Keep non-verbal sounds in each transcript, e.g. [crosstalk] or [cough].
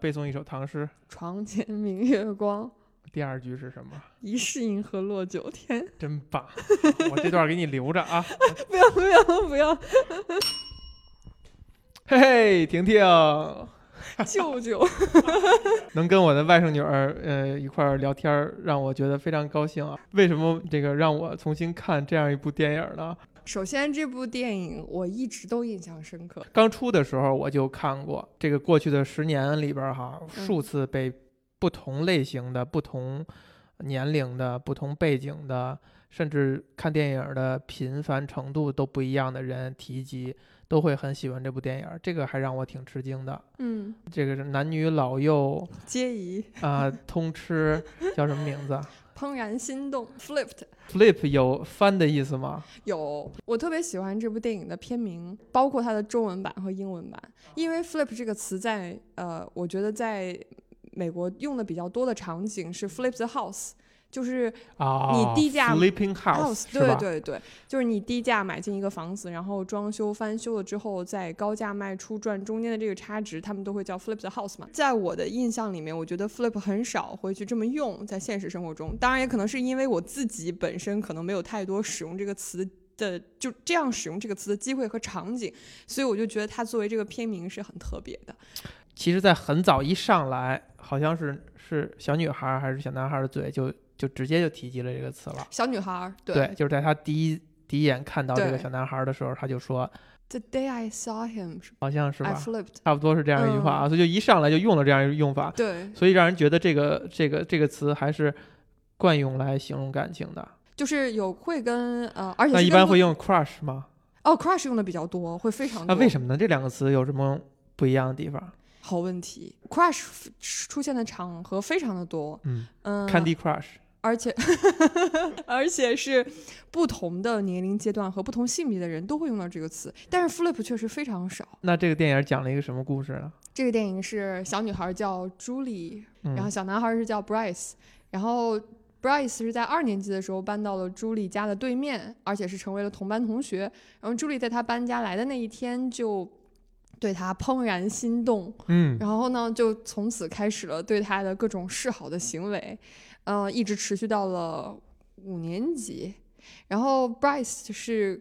背诵一首唐诗。床前明月光，第二句是什么？[laughs] 疑是银河落九天。真棒！我这段给你留着啊。[laughs] 不要不要不要！嘿嘿，婷婷，[laughs] 舅舅，能跟我的外甥女儿呃一块儿聊天，让我觉得非常高兴啊。为什么这个让我重新看这样一部电影呢？首先，这部电影我一直都印象深刻。刚出的时候我就看过，这个过去的十年里边儿哈，嗯数次被不同类型的、不同年龄的、不同背景的，甚至看电影的频繁程度都不一样的人提及，都会很喜欢这部电影儿。这个还让我挺吃惊的。嗯，这个是男女老幼皆宜，啊、通吃，叫什么名字啊怦然心动，Flipped。？Flip 有翻的意思吗？有，我特别喜欢这部电影的片名，包括它的中文版和英文版，因为 flip 这个词在呃，我觉得在美国用的比较多的场景是 flip the house，就是啊，你低价 Sleeping House 对？对对，就是你低价买进一个房子，然后装修翻修了之后再高价卖出赚中间的这个差值，他们都会叫 flip the house 嘛。在我的印象里面，我觉得 flip 很少会去这么用在现实生活中，当然也可能是因为我自己本身可能没有太多使用这个词的就这样使用这个词的机会和场景，所以我就觉得它作为这个片名是很特别的。其实，在很早一上来，好像是是小女孩儿还是小男孩儿的嘴就就直接就提及了这个词了。小女孩儿，对对，就是在他第一第一眼看到这个小男孩儿的时候，他就说，，The day I saw him，好像是 I 吧，flipped，差不多是这样一句话嗯啊，所以就一上来就用了这样一个用法，对，所以让人觉得这个这个这个词还是惯用来形容感情的。就是有会跟呃，而且那一般会用 crush 吗？哦，crush 用的比较多，会非常多。那为什么呢？这两个词有什么不一样的地方？好问题，crush 出现的场合非常的多，嗯嗯，，Candy Crush，而且 [laughs] 而且是不同的年龄阶段和不同性别的人都会用到这个词，但是 flip 确实非常少。那这个电影讲了一个什么故事呢？这个电影是小女孩叫 Julie，然后小男孩是叫 Bryce，然后 Bryce 是在二年级的时候搬到了朱莉家的对面，而且是成为了同班同学。然后朱莉在他搬家来的那一天就对他怦然心动，嗯，然后呢，就从此开始了对他的各种示好的行为，呃，一直持续到了五年级。然后 Bryce 是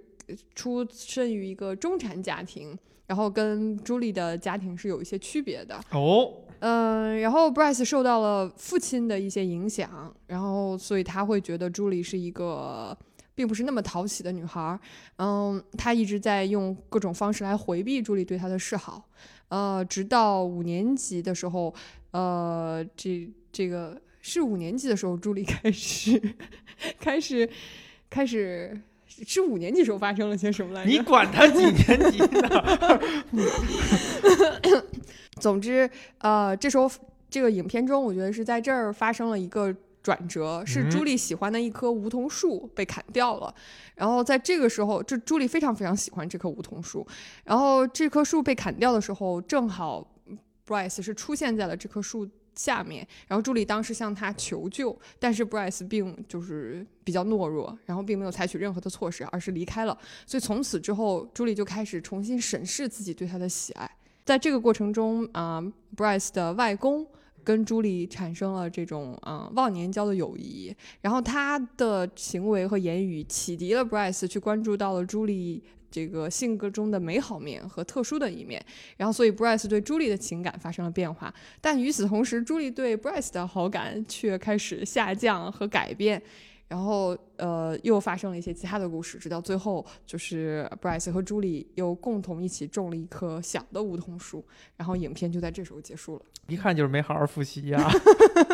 出生于一个中产家庭，然后跟朱莉的家庭是有一些区别的。哦，嗯，然后 Bryce 受到了父亲的一些影响，然后所以他会觉得朱莉是一个并不是那么讨喜的女孩儿。嗯，他一直在用各种方式来回避朱莉对他的示好。呃，直到五年级的时候，呃，这这个是五年级的时候，朱莉开始开始开始是五年级时候发生了些什么来着？你管他几年级呢？[laughs] 总之，呃，这时候这个影片中，我觉得是在这儿发生了一个转折，是嗯朱莉喜欢的一棵梧桐树被砍掉了。然后在这个时候，这朱莉非常非常喜欢这棵梧桐树。然后这棵树被砍掉的时候，正好 Bryce 是出现在了这棵树下面。然后朱莉当时向他求救，但是 Bryce 并就是比较懦弱，然后并没有采取任何的措施，而是离开了。所以从此之后，朱莉就开始重新审视自己对他的喜爱。在这个过程中，啊、b r y c e 的外公跟朱莉产生了这种嗯、忘年交的友谊，然后他的行为和言语启迪了 Bryce 去关注到了朱莉这个性格中的美好面和特殊的一面，然后所以 Bryce 对朱莉的情感发生了变化，但与此同时，朱莉对 Bryce 的好感却开始下降和改变。然后，呃，又发生了一些其他的故事，直到最后，就是 Bryce 和朱莉又共同一起种了一棵小的梧桐树，然后影片就在这时候结束了。一看就是没好好复习呀、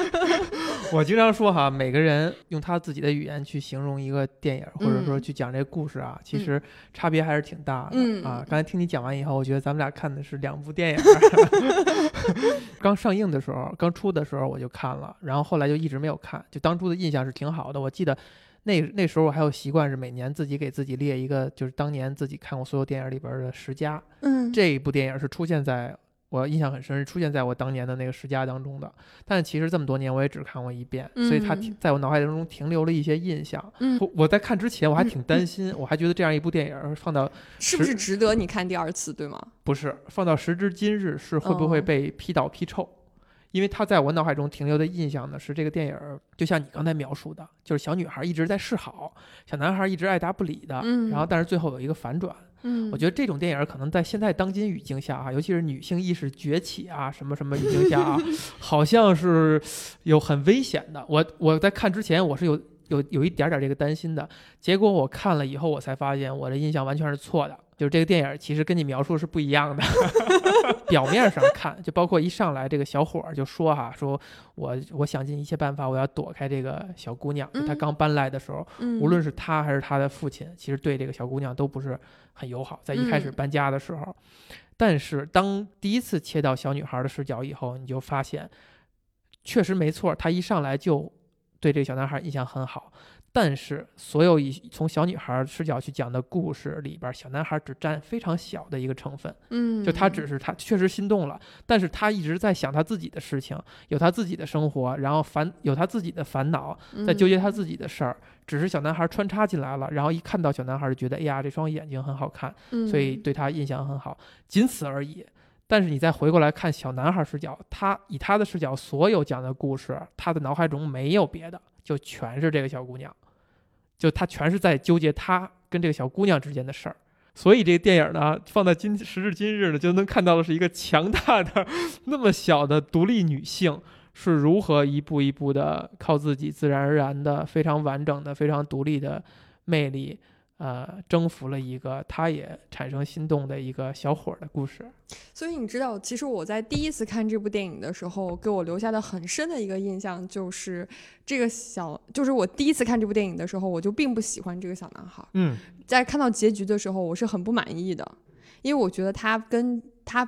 [laughs] 我经常说哈，每个人用他自己的语言去形容一个电影，或者说嗯去讲这个故事啊，其实差别还是挺大的、嗯啊。刚才听你讲完以后，我觉得咱们俩看的是两部电影。[laughs] 刚上映的时候，刚出的时候我就看了，然后后来就一直没有看。就当初的印象是挺好的，我记得那那时候我还有习惯是每年自己给自己列一个，就是当年自己看过所有电影里边的十佳。嗯这一部电影是出现在我印象很深，是出现在我当年的那个十佳当中的。但其实这么多年我也只看过一遍，所以它在我脑海当中停留了一些印象。嗯，我我在看之前我还挺担心，我还觉得这样一部电影放到是不是值得你看第二次，对吗？不是放到时至今日是会不会哦被批倒批臭？因为他在我脑海中停留的印象呢是这个电影儿，就像你刚才描述的，就是小女孩一直在示好，小男孩一直爱答不理的，嗯然后但是最后有一个反转。嗯，我觉得这种电影儿可能在现在当今语境下啊，尤其是女性意识崛起啊，什么什么语境下啊，[laughs] 好像是有很危险的。我我在看之前我是有有有一点点这个担心的，结果我看了以后，我才发现我的印象完全是错的。就是这个电影其实跟你描述是不一样的，[laughs] 表面上看就包括一上来这个小伙儿就说哈，说我我想尽一切办法，我要躲开这个小姑娘。就他嗯刚搬来的时候，嗯无论是他还是他的父亲，其实对这个小姑娘都不是很友好，在一开始嗯搬家的时候。但是当第一次切到小女孩的视角以后，你就发现，确实没错，他一上来就对这个小男孩印象很好。但是，所有以从小女孩视角去讲的故事里边，小男孩只占非常小的一个成分。嗯，就他只是他确实心动了，但是他一直在想他自己的事情，有他自己的生活，然后烦有他自己的烦恼，在纠结他自己的事儿。只是小男孩穿插进来了，然后一看到小男孩就觉得，哎呀，这双眼睛很好看，嗯，所以对他印象很好，仅此而已。但是你再回过来看小男孩视角，他以他的视角，所有讲的故事，他的脑海中没有别的，就全是这个小姑娘，就他全是在纠结他跟这个小姑娘之间的事儿。所以这个电影呢，放在今时至今日呢，就能看到的是一个强大的、[laughs] 那么小的独立女性是如何一步一步的靠自己自然而然的、非常完整的、非常独立的魅力，呃，征服了一个他也产生心动的一个小伙儿的故事。所以你知道，其实我在第一次看这部电影的时候，给我留下的很深的一个印象就是，这个小，就是我第一次看这部电影的时候，我就并不喜欢这个小男孩。嗯，在看到结局的时候，我是很不满意的，因为我觉得他跟他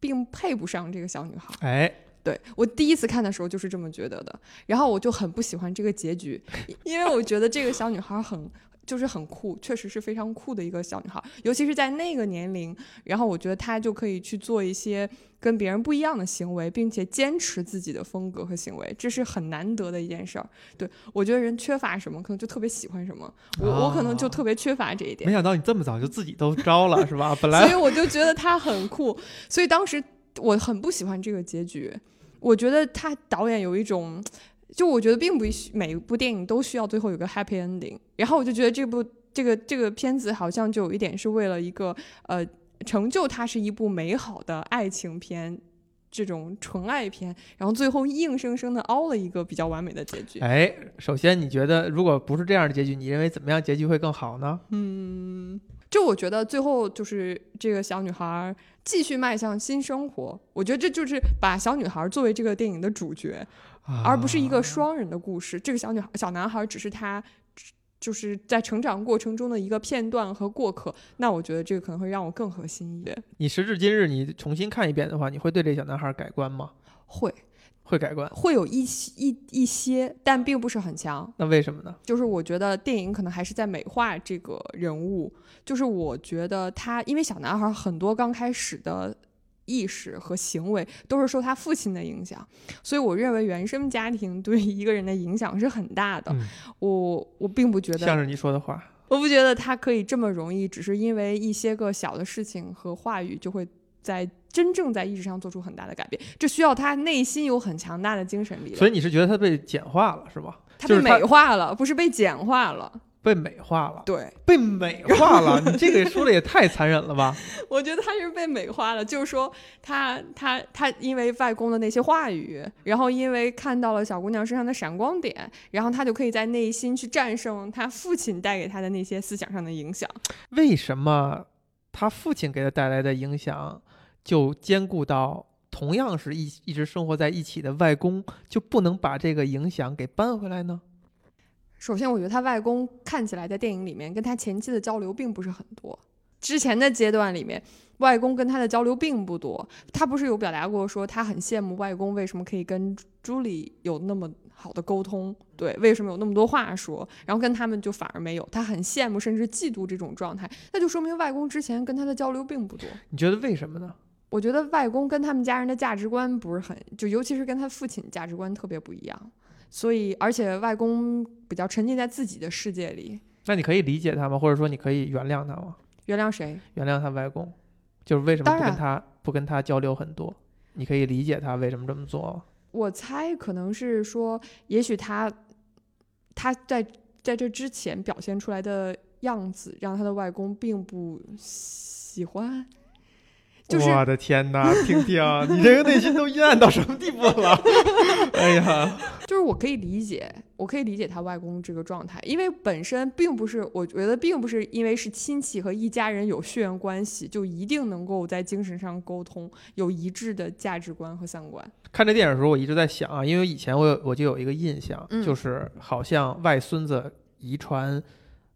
并配不上这个小女孩。哎，对我第一次看的时候就是这么觉得的，然后我就很不喜欢这个结局，因为我觉得这个小女孩很。就是很酷，确实是非常酷的一个小女孩，尤其是在那个年龄，然后我觉得她就可以去做一些跟别人不一样的行为，并且坚持自己的风格和行为，这是很难得的一件事儿。对我觉得人缺乏什么，可能就特别喜欢什么，我、我可能就哦特别缺乏这一点没。想到你这么早就自己都招了，是吧？本来所以我就觉得她很酷，所以当时我很不喜欢这个结局。我觉得他导演有一种，就我觉得并不需每一部电影都需要最后有个 happy ending。然后我就觉得这部这个这个片子好像就有一点是为了一个呃成就它是一部美好的爱情片。这种纯爱片，然后最后硬生生的凹了一个比较完美的结局。哎，首先你觉得如果不是这样的结局，你认为怎么样结局会更好呢？嗯，就我觉得最后就是这个小女孩儿继续迈向新生活，我觉得这就是把小女孩儿作为这个电影的主角，而不是一个啊双人的故事。这个小女孩小男孩儿只是他。就是在成长过程中的一个片段和过客，那我觉得这个可能会让我更合心一点。你时至今日你重新看一遍的话，你会对这小男孩改观吗？会会改观？会有一些一一些，但并不是很强。那为什么呢？就是我觉得电影可能还是在美化这个人物，就是我觉得他因为小男孩很多刚开始的意识和行为都是受他父亲的影响，所以我认为原生家庭对一个人的影响是很大的。嗯我我并不觉得，像是你说的话，我不觉得他可以这么容易，只是因为一些个小的事情和话语就会。在真正在意识上做出很大的改变，这需要他内心有很强大的精神力量。所以你是觉得他被简化了是吧？他被美化了，不是被简化了。被美化了，对，被美化了，你这个说的也太残忍了吧？[laughs] 我觉得他是被美化了，就是说他他他因为外公的那些话语，然后因为看到了小姑娘身上的闪光点，然后他就可以在内心去战胜他父亲带给他的那些思想上的影响。为什么他父亲给他带来的影响就兼顾到同样是一一直生活在一起的外公，就不能把这个影响给搬回来呢？首先，我觉得他外公看起来在电影里面跟他前妻的交流并不是很多。之前的阶段里面，外公跟他的交流并不多。他不是有表达过说他很羡慕外公为什么可以跟朱莉有那么好的沟通，对，为什么有那么多话说，然后跟他们就反而没有。他很羡慕甚至嫉妒这种状态，那就说明外公之前跟他的交流并不多。你觉得为什么呢？我觉得外公跟他们家人的价值观不是很，就尤其是跟他父亲价值观特别不一样，所以而且外公比较沉浸在自己的世界里。那你可以理解他吗？或者说你可以原谅他吗？原谅谁？原谅他外公，就是为什么不跟他不跟他交流很多？你可以理解他为什么这么做。我猜可能是说，也许他他在在这之前表现出来的样子，让他的外公并不喜欢。就是我的天哪，婷婷，你这个内心都阴暗到什么地步了？哎呀，[laughs] 就是我可以理解，我可以理解他外公这个状态，因为本身并不是，我觉得并不是因为是亲戚和一家人有血缘关系，就一定能够在精神上沟通，有一致的价值观和三观。看这电影的时候，我一直在想啊，因为以前我有我就有一个印象，嗯就是好像外孙子遗传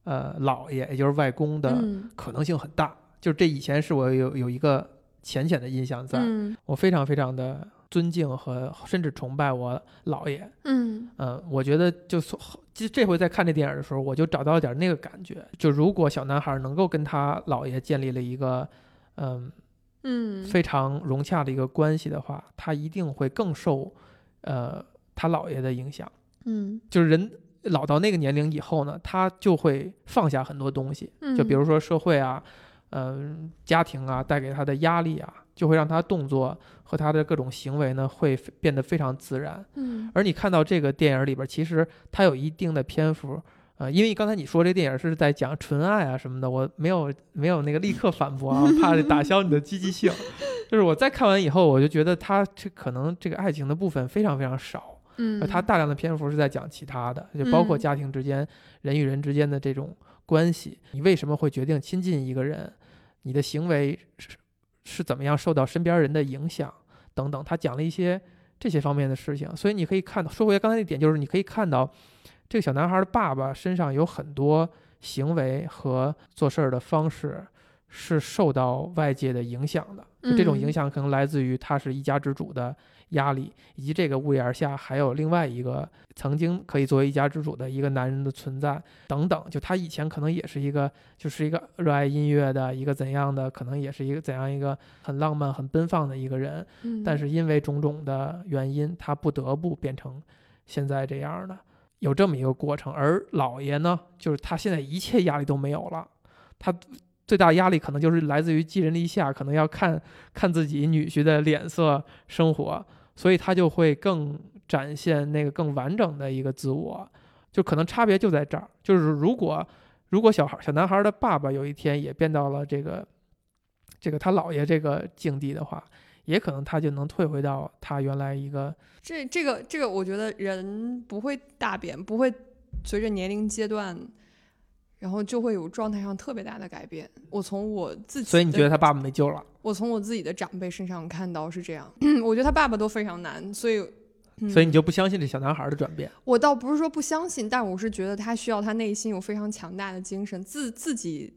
呃姥爷，也就是外公的嗯可能性很大。就是这以前是我有有一个浅浅的印象在，嗯我非常非常的尊敬和甚至崇拜我姥爷。嗯嗯，我觉得就从这回在看这电影的时候，我就找到了点那个感觉。就如果小男孩能够跟他姥爷建立了一个嗯嗯非常融洽的一个关系的话，他一定会更受呃他姥爷的影响。嗯就是人老到那个年龄以后呢，他就会放下很多东西，嗯，就比如说社会啊，嗯、家庭啊带给他的压力啊，就会让他动作和他的各种行为呢会变得非常自然。嗯而你看到这个电影里边，其实它有一定的篇幅。呃，因为刚才你说这电影是在讲纯爱啊什么的，我没有没有那个立刻反驳啊，[laughs] 怕打消你的积极性。就是我在看完以后，我就觉得他这可能这个爱情的部分非常非常少，嗯而它大量的篇幅是在讲其他的，就包括嗯家庭之间、人与人之间的这种关系。你为什么会决定亲近一个人？你的行为是是怎么样受到身边人的影响等等，他讲了一些这些方面的事情。所以你可以看到，说回来刚才那点，就是你可以看到这个小男孩的爸爸身上有很多行为和做事儿的方式是受到外界的影响的。就这种影嗯响可能来自于他是一家之主的压力，以及这个屋檐下还有另外一个曾经可以作为一家之主的一个男人的存在等等。就他以前可能也是一个，就是一个热爱音乐的一个怎样的，可能也是一个怎样一个很浪漫、很奔放的一个人。嗯但是因为种种的原因，他不得不变成现在这样的，有这么一个过程。而老爷呢，就是他现在一切压力都没有了，他最大压力可能就是来自于寄人篱下，可能要看看自己女婿的脸色生活，所以他就会更展现那个更完整的一个自我。就可能差别就在这儿，就是如果如果小孩小男孩的爸爸有一天也变到了这个这个他姥爷这个境地的话，也可能他就能退回到他原来一个这这个这个，我觉得人不会大变，不会随着年龄阶段，然后就会有状态上特别大的改变。我从我自己，所以你觉得他爸爸没救了？我从我自己的长辈身上看到是这样，[clears throat] 我觉得他爸爸都非常难，所以。嗯所以你就不相信这小男孩的转变？我倒不是说不相信，但我是觉得他需要他内心有非常强大的精神，自自己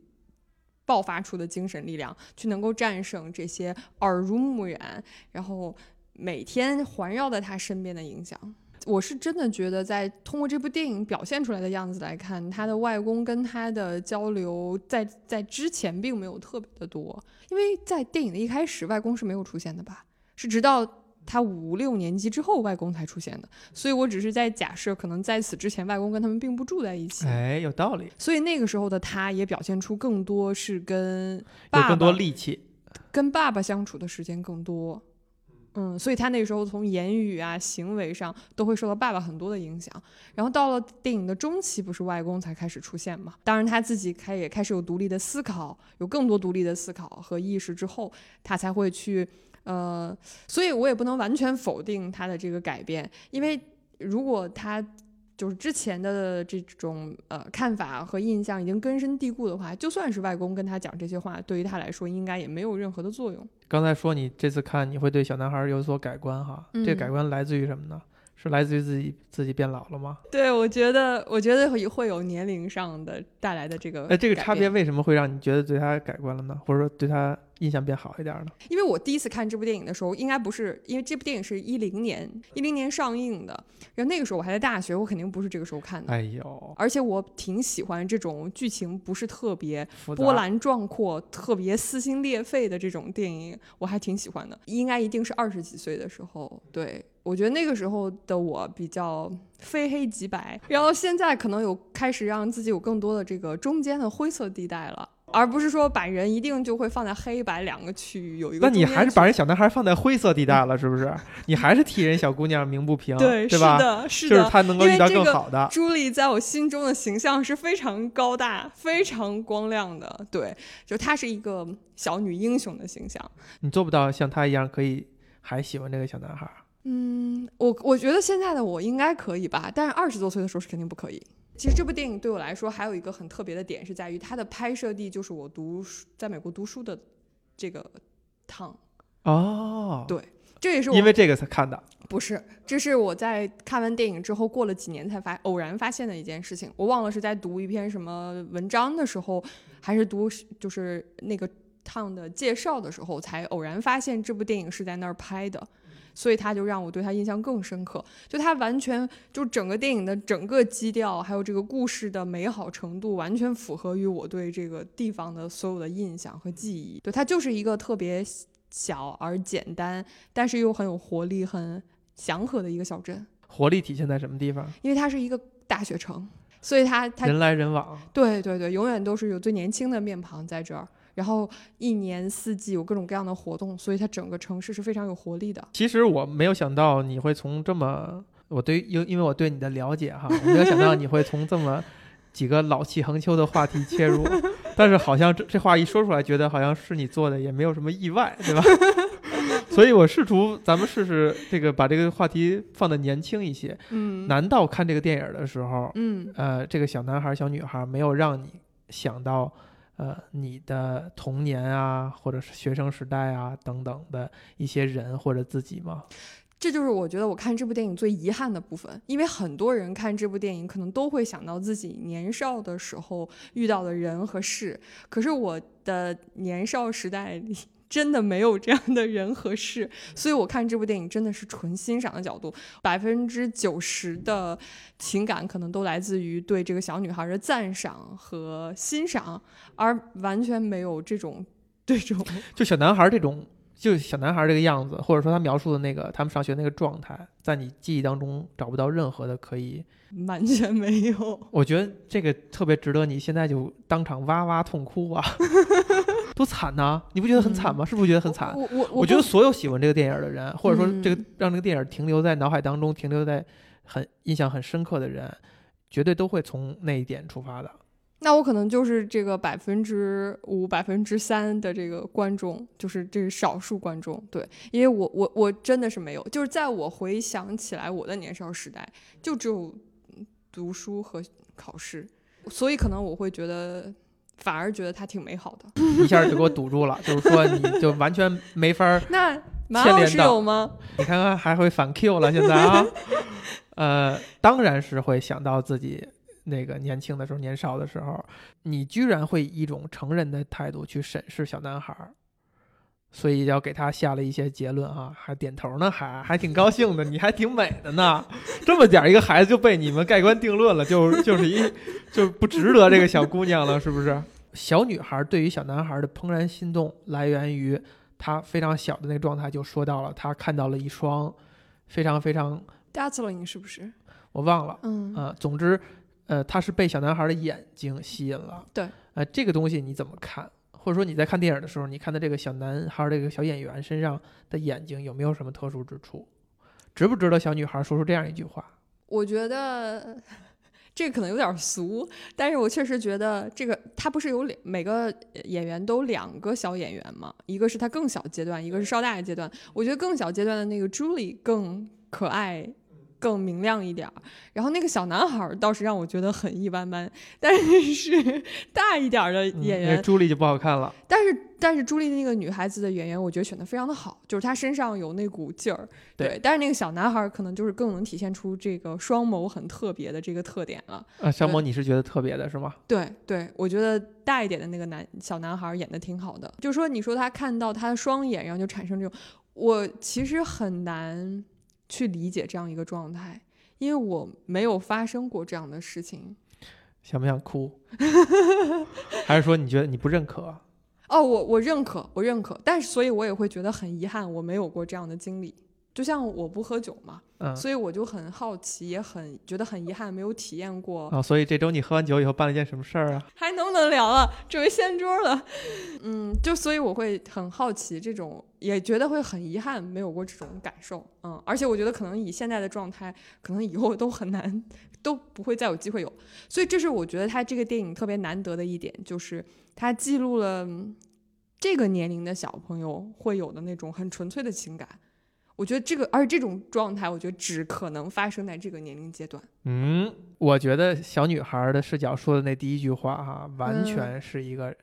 爆发出的精神力量，去能够战胜这些耳濡目染，然后每天环绕在他身边的影响。我是真的觉得，在通过这部电影表现出来的样子来看，他的外公跟他的交流在在之前并没有特别的多，因为在电影的一开始，外公是没有出现的吧？是直到他五六年级之后，外公才出现的。所以我只是在假设，可能在此之前，外公跟他们并不住在一起，哎，有道理，所以那个时候的他也表现出更多是跟爸爸有更多力气。跟爸爸相处的时间更多。嗯，所以他那时候从言语啊、行为上都会受到爸爸很多的影响。然后到了电影的中期，不是外公才开始出现嘛？当然他自己开也开始有独立的思考，有更多独立的思考和意识之后，他才会去呃，所以我也不能完全否定他的这个改变，因为如果他就是之前的这种呃看法和印象已经根深蒂固的话，就算是外公跟他讲这些话，对于他来说应该也没有任何的作用。刚才说你这次看你会对小男孩有所改观哈，这个嗯改观来自于什么呢？是来自于自己自己变老了吗？对，我觉得，我觉得会会有年龄上的带来的这个，哎，这个差别，为什么会让你觉得对他改观了呢？或者说对他印象变好一点呢？因为我第一次看这部电影的时候，应该不是因为这部电影是一零年一零年上映的，然后那个时候我还在大学，我肯定不是这个时候看的。哎呦，而且我挺喜欢这种剧情不是特别波澜壮阔、特别撕心裂肺的这种电影，我还挺喜欢的。应该一定是二十几岁的时候，对我觉得那个时候的我比较非黑即白，然后现在可能有开始让自己有更多的这个中间的灰色地带了。而不是说把人一定就会放在黑白两个区域有一个。那你还是把人小男孩放在灰色地带了，是不是？你还是替人小姑娘鸣不平，对，对吧？是的，是的，就是她能够遇到更好的。朱莉在我心中的形象是非常高大、非常光亮的，对，就她是一个小女英雄的形象。你做不到像她一样可以还喜欢这个小男孩。嗯，我我觉得现在的我应该可以吧，但是二十多岁的时候是肯定不可以。其实这部电影对我来说还有一个很特别的点，是在于它的拍摄地就是我读书在美国读书的这个 town。哦，对，这也是我因为这个才看的。不是，这是我在看完电影之后过了几年才发偶然发现的一件事情。我忘了是在读一篇什么文章的时候，还是读就是那个 town 的介绍的时候，才偶然发现这部电影是在那儿拍的。所以他就让我对他印象更深刻，就他完全就整个电影的整个基调，还有这个故事的美好程度，完全符合于我对这个地方的所有的印象和记忆。对，它就是一个特别小而简单，但是又很有活力、很祥和的一个小镇。活力体现在什么地方？因为它是一个大学城，所以它它人来人往。对对对，永远都是有最年轻的面庞在这儿。然后一年四季有各种各样的活动，所以它整个城市是非常有活力的。其实我没有想到你会从这么，我对因因为我对你的了解哈，我没有想到你会从这么 [laughs] 几个老气横秋的话题切入。但是好像这这话一说出来，觉得好像是你做的，也没有什么意外，对吧？[laughs] 所以我试图咱们试试这个把这个话题放的年轻一些。嗯，难道看这个电影的时候，嗯，呃，这个小男孩小女孩没有让你想到？呃，你的童年啊，或者是学生时代啊，等等的一些人或者自己吗？这就是我觉得我看这部电影最遗憾的部分，因为很多人看这部电影可能都会想到自己年少的时候遇到的人和事，可是我的年少时代里。真的没有这样的人和事，所以我看这部电影真的是纯欣赏的角度，百分之九十的情感可能都来自于对这个小女孩的赞赏和欣赏，而完全没有这种这种 [laughs] 就小男孩这种就小男孩这个样子，或者说他描述的那个他们上学那个状态，在你记忆当中找不到任何的可以 [laughs] 完全没有。我觉得这个特别值得你现在就当场哇哇痛哭啊！[laughs] 多惨呐！你不觉得很惨吗？是不是觉得很惨？我我我觉得所有喜欢这个电影的人，或者说这个让这个电影停留在脑海当中、停留在很印象很深刻的人，绝对都会从那一点出发的。那我可能就是这个百分之五、百分之三的这个观众，就是这是少数观众。对，因为我我我真的是没有，就是在我回想起来我的年少时代，就只有读书和考试，所以可能我会觉得。反而觉得他挺美好的，[laughs] 一下就给我堵住了，就是说你就完全没法那马老师有吗？你看看还会反 Q 了，现在啊，呃，当然是会想到自己那个年轻的时候、年少的时候，你居然会以一种成人的态度去审视小男孩。所以要给他下了一些结论啊，还点头呢，还还挺高兴的，你还挺美的呢。这么点一个孩子就被你们盖棺定论了，就就是一就不值得这个小姑娘了，是不是？小女孩对于小男孩的怦然心动来源于她非常小的那个状态，就说到了她看到了一双非常非常 dazzling，是不是？我忘了，嗯呃，总之，呃，她是被小男孩的眼睛吸引了。对，呃，这个东西你怎么看？或者说你在看电影的时候，你看到这个小男孩这个小演员身上的眼睛有没有什么特殊之处？值不值得小女孩说出这样一句话？我觉得这个可能有点俗，但是我确实觉得这个他不是有两每个演员都两个小演员吗？一个是他更小阶段，一个是稍大的阶段。我觉得更小阶段的那个朱莉更可爱。更明亮一点儿，然后那个小男孩倒是让我觉得很一般般，但是大一点的演员朱莉就不好看了。但是但是朱莉那个女孩子的演员，我觉得选的非常的好，就是她身上有那股劲儿。对，但是那个小男孩可能就是更能体现出这个双眸很特别的这个特点了。啊，双眸你是觉得特别的是吗？对对，我觉得大一点的那个男小男孩演的挺好的，就是说你说他看到他的双眼，然后就产生这种，我其实很难。去理解这样一个状态，因为我没有发生过这样的事情。想不想哭？[laughs] 还是说你觉得你不认可？哦，我我认可，我认可，但是所以我也会觉得很遗憾，我没有过这样的经历。就像我不喝酒嘛，嗯，所以我就很好奇，也很觉得很遗憾，没有体验过。哦，所以这周你喝完酒以后办了一件什么事儿啊？还能不能聊了？准备掀桌了，嗯，就所以我会很好奇这种，也觉得会很遗憾没有过这种感受，嗯，而且我觉得可能以现在的状态，可能以后都很难，都不会再有机会有。所以这是我觉得他这个电影特别难得的一点，就是他记录了这个年龄的小朋友会有的那种很纯粹的情感。我觉得这个，而且这种状态，我觉得只可能发生在这个年龄阶段。嗯，我觉得小女孩的视角说的那第一句话哈，完全是一个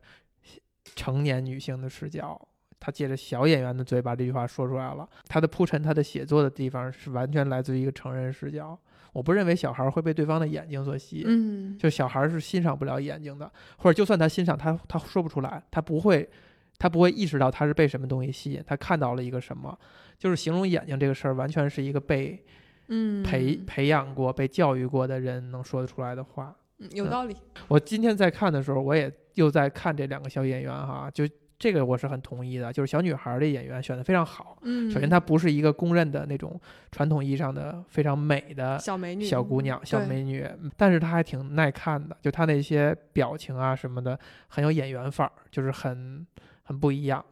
成年女性的视角。她借着小演员的嘴把这句话说出来了。她的铺陈，她的写作的地方是完全来自于一个成人视角。我不认为小孩会被对方的眼睛所吸引，嗯，就小孩是欣赏不了眼睛的，或者就算他欣赏，他他说不出来，他不会，他不会意识到他是被什么东西吸引，他看到了一个什么。就是形容眼睛这个事儿，完全是一个被嗯培培养过、被教育过的人能说得出来的话。嗯有道理。我今天在看的时候，我也又在看这两个小演员哈，就这个我是很同意的，就是小女孩的演员选的非常好。嗯，首先，她不是一个公认的那种传统意义上的非常美的小美女、小姑娘、小美女，嗯但是她还挺耐看的，就她那些表情啊什么的，很有演员范儿，就是很很不一样。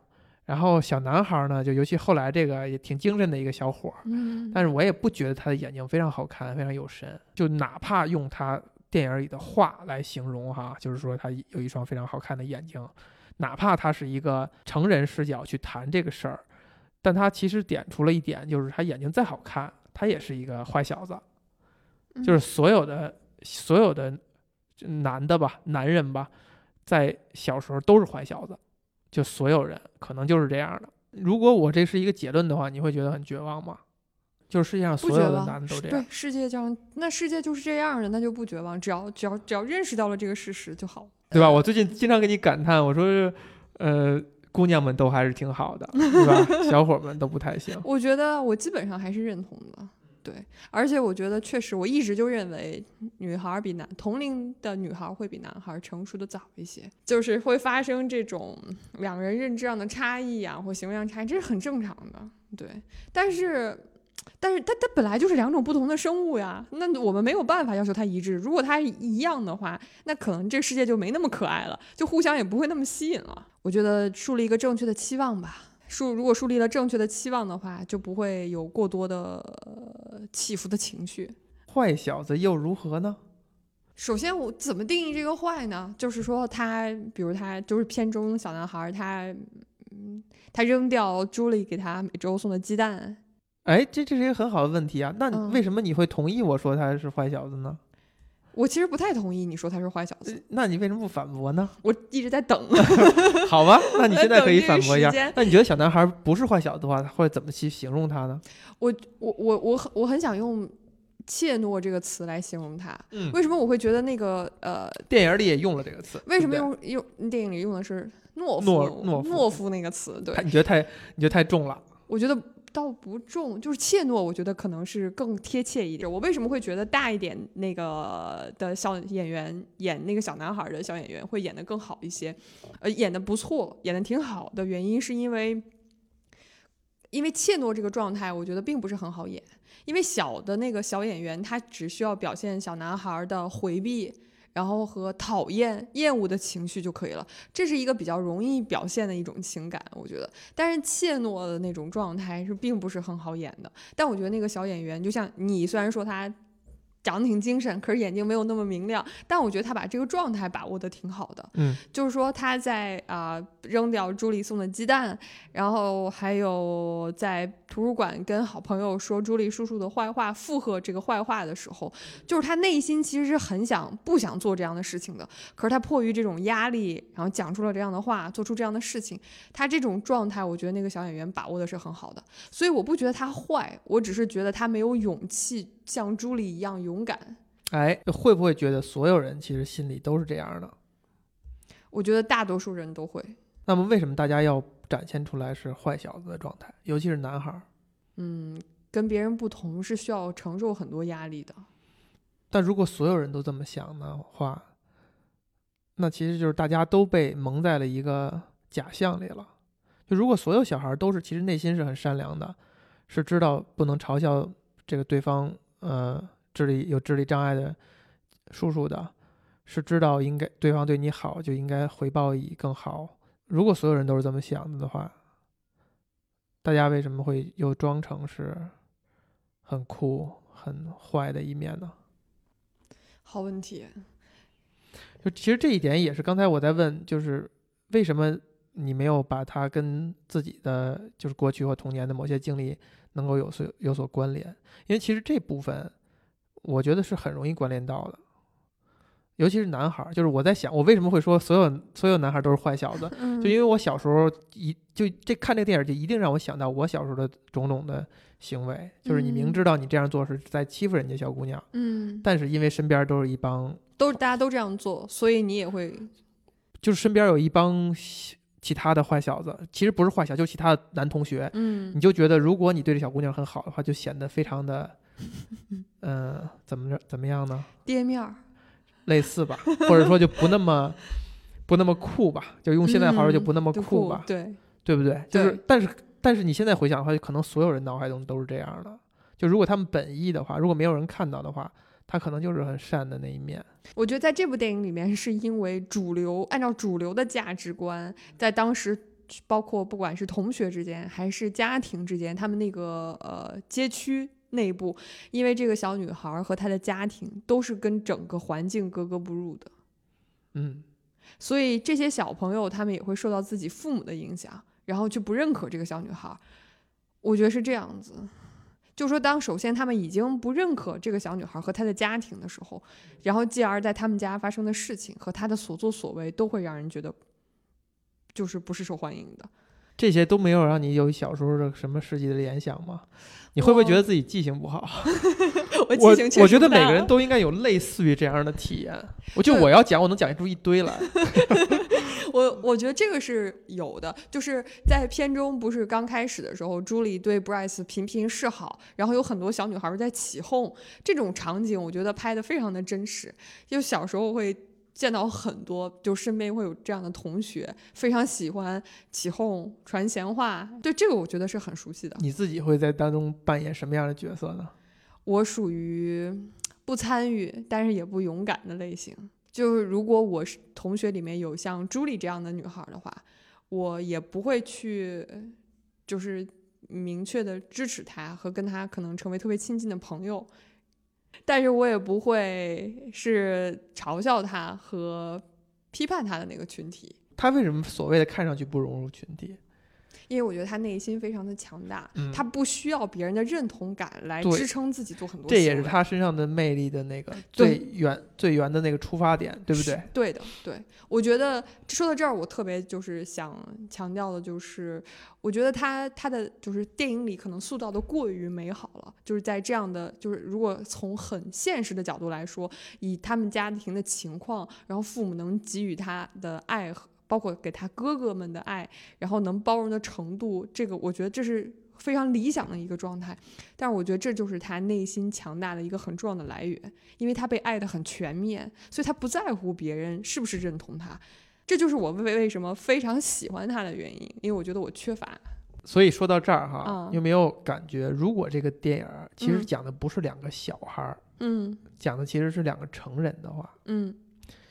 然后小男孩呢，就尤其后来这个也挺精神的一个小伙儿，嗯，但是我也不觉得他的眼睛非常好看，非常有神。就哪怕用他电影里的话来形容哈，就是说他有一双非常好看的眼睛，哪怕他是一个成人视角去谈这个事儿，但他其实点出了一点，就是他眼睛再好看，他也是一个坏小子。就是所有的所有的男的吧，男人吧，在小时候都是坏小子，就所有人可能就是这样的。如果我这是一个结论的话，你会觉得很绝望吗？就是世界上所有的男的都这样。对世界上，那世界就是这样的，那就不绝望，只要只要只要认识到了这个事实就好。对吧？我最近经常给你感叹，我说，呃，姑娘们都还是挺好的，对吧？[laughs] 小伙们都不太行。我觉得我基本上还是认同的，对，而且我觉得确实，我一直就认为女孩比男同龄的女孩会比男孩成熟的早一些，就是会发生这种两个人认知上的差异啊，或行为上差异，这是很正常的，对。但是，但是它它本来就是两种不同的生物呀，那我们没有办法要求它一致。如果它一样的话，那可能这个世界就没那么可爱了，就互相也不会那么吸引了。我觉得树立一个正确的期望吧。树如果树立了正确的期望的话，就不会有过多的、呃起伏的情绪。坏小子又如何呢？首先，我怎么定义这个坏呢？就是说他，比如他就是片中小男孩儿，他，嗯，他扔掉朱莉给他每周送的鸡蛋，哎，这这是一个很好的问题啊。那为什么你会同意我说他是坏小子呢？我其实不太同意你说他是坏小子，那你为什么不反驳呢？[laughs] 我一直在等。[laughs] 好吧，那你现在可以反驳一下。那你觉得小男孩不是坏小子的话，他会怎么去形容他呢？我我我我很我很想用怯懦这个词来形容他。嗯为什么我会觉得那个呃，电影里也用了这个词。为什么用用电影里用的是懦夫懦懦夫懦夫那个词？对你觉得太你觉得太重了？我觉得倒不重，就是怯懦，我觉得可能是更贴切一点。我为什么会觉得大一点那个的小演员演那个小男孩的小演员会演得更好一些？呃，演得不错，演得挺好的原因是因为。因为怯懦这个状态，我觉得并不是很好演。因为小的那个小演员，他只需要表现小男孩的回避，然后和讨厌、厌恶的情绪就可以了。这是一个比较容易表现的一种情感，我觉得。但是怯懦的那种状态是并不是很好演的。但我觉得那个小演员，就像你，虽然说他长得挺精神，可是眼睛没有那么明亮，但我觉得他把这个状态把握的挺好的。嗯，就是说他在啊、扔掉朱莉送的鸡蛋，然后还有在图书馆跟好朋友说朱莉叔叔的坏话，附和这个坏话的时候，就是他内心其实是很想不想做这样的事情的，可是他迫于这种压力，然后讲出了这样的话，做出这样的事情，他这种状态，我觉得那个小演员把握的是很好的，所以我不觉得他坏，我只是觉得他没有勇气像朱莉一样勇敢。哎，会不会觉得所有人其实心里都是这样的？我觉得大多数人都会，那么为什么大家要展现出来是坏小子的状态，尤其是男孩儿？嗯，跟别人不同是需要承受很多压力的。但如果所有人都这么想的话，那其实就是大家都被蒙在了一个假象里了。就如果所有小孩都是其实内心是很善良的，是知道不能嘲笑这个对方呃智力有智力障碍的叔叔的，是知道应该对方对你好就应该回报以更好。如果所有人都是这么想的的话，大家为什么会又装成是很酷、很坏的一面呢？好问题。就其实这一点也是刚才我在问，就是为什么你没有把它跟自己的就是过去或童年的某些经历能够有所有所关联？因为其实这部分我觉得是很容易关联到的，尤其是男孩儿。就是我在想，我为什么会说所有所有男孩儿都是坏小子？嗯就因为我小时候一就这看这个电影就一定让我想到我小时候的种种的行为，就是你明嗯知道你这样做是在欺负人家小姑娘，嗯，但是因为身边都是一帮都大家都这样做，所以你也会就是身边有一帮其其他的坏小子，其实不是坏小，就是其他的男同学，嗯你就觉得如果你对这小姑娘很好的话，就显得非常的，嗯、[laughs] 怎么着怎么样呢？跌面儿。类似吧，或者说就不那么 [laughs] 不那么酷吧，就用现在话说就嗯不那么酷吧，对，对不对？就是但是但是你现在回想的话，可能所有人脑海中都是这样的。就如果他们本意的话，如果没有人看到的话，他可能就是很善的那一面。我觉得在这部电影里面，是因为主流按照主流的价值观，在当时，包括不管是同学之间还是家庭之间，他们那个呃街区内部，因为这个小女孩和她的家庭都是跟整个环境格格不入的，嗯，所以这些小朋友他们也会受到自己父母的影响，然后就不认可这个小女孩。我觉得是这样子。就说当首先他们已经不认可这个小女孩和她的家庭的时候，然后继而在他们家发生的事情和她的所作所为都会让人觉得就是不是受欢迎的。这些都没有让你有小时候的什么世纪的联想吗？你会不会觉得自己记性不好？我 [laughs] 我记性确我觉得每个人都应该有类似于这样的体验。我就我要讲，我能讲出一堆来。[laughs] 我我觉得这个是有的，就是在片中不是刚开始的时候，朱莉对 Bryce 频频示好，然后有很多小女孩在起哄，这种场景我觉得拍的非常的真实。就小时候会见到很多，就身边会有这样的同学，非常喜欢起哄、传闲话，对这个我觉得是很熟悉的。你自己会在当中扮演什么样的角色呢？我属于不参与，但是也不勇敢的类型。就是如果我是同学里面有像朱莉这样的女孩的话，我也不会去，就是明确的支持她和跟她可能成为特别亲近的朋友，但是我也不会是嘲笑她和批判她的那个群体，他为什么所谓的看上去不融入群体？因为我觉得他内心非常的强大，嗯她不需要别人的认同感来支撑自己做很多这也是他身上的魅力的那个最原最原的那个出发点，对不对？对的，对，我觉得说到这儿，我特别就是想强调的，就是我觉得他他的就是电影里可能塑造的过于美好了，就是在这样的就是如果从很现实的角度来说，以他们家庭的情况，然后父母能给予他的爱和包括给他哥哥们的爱，然后能包容的程度，这个我觉得这是非常理想的一个状态。但是我觉得这就是他内心强大的一个很重要的来源，因为他被爱的很全面，所以他不在乎别人是不是认同他。这就是我为为什么非常喜欢他的原因，因为我觉得我缺乏。所以说到这儿哈，嗯有没有感觉，如果这个电影儿其实嗯讲的不是两个小孩儿，嗯讲的其实是两个成人的话，嗯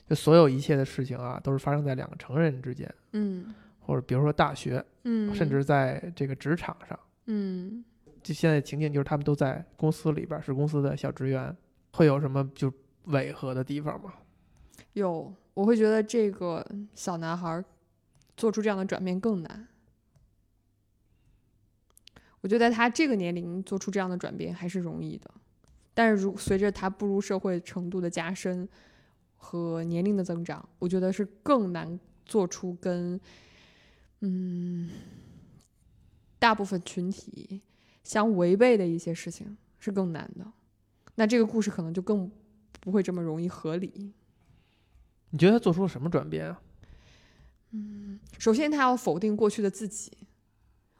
就所有一切的事情啊，都是发生在两个成人之间，嗯或者比如说大学，嗯，甚至在这个职场上。嗯就现在情景就是他们都在公司里边，是公司的小职员，会有什么就违和的地方吗？有，我会觉得这个小男孩儿做出这样的转变更难。我觉得在他这个年龄做出这样的转变还是容易的，但是如随着他步入社会程度的加深和年龄的增长，我觉得是更难做出跟嗯大部分群体相违背的一些事情是更难的。那这个故事可能就更不会这么容易合理。你觉得他做出了什么转变啊？嗯首先，他要否定过去的自己，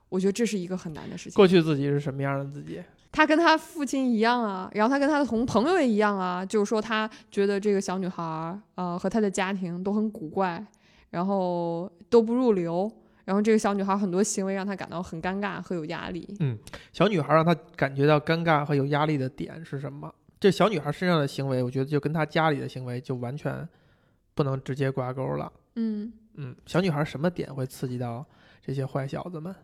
我觉得这是一个很难的事情。过去自己是什么样的自己？他跟他父亲一样啊，然后他跟他的同朋友也一样啊，就是说他觉得这个小女孩儿呃和她的家庭都很古怪，然后都不入流，然后这个小女孩很多行为让他感到很尴尬和有压力。嗯小女孩让他感觉到尴尬和有压力的点是什么？这小女孩身上的行为，我觉得就跟她家里的行为就完全不能直接挂钩了。嗯，嗯，小女孩什么点会刺激到这些坏小子们？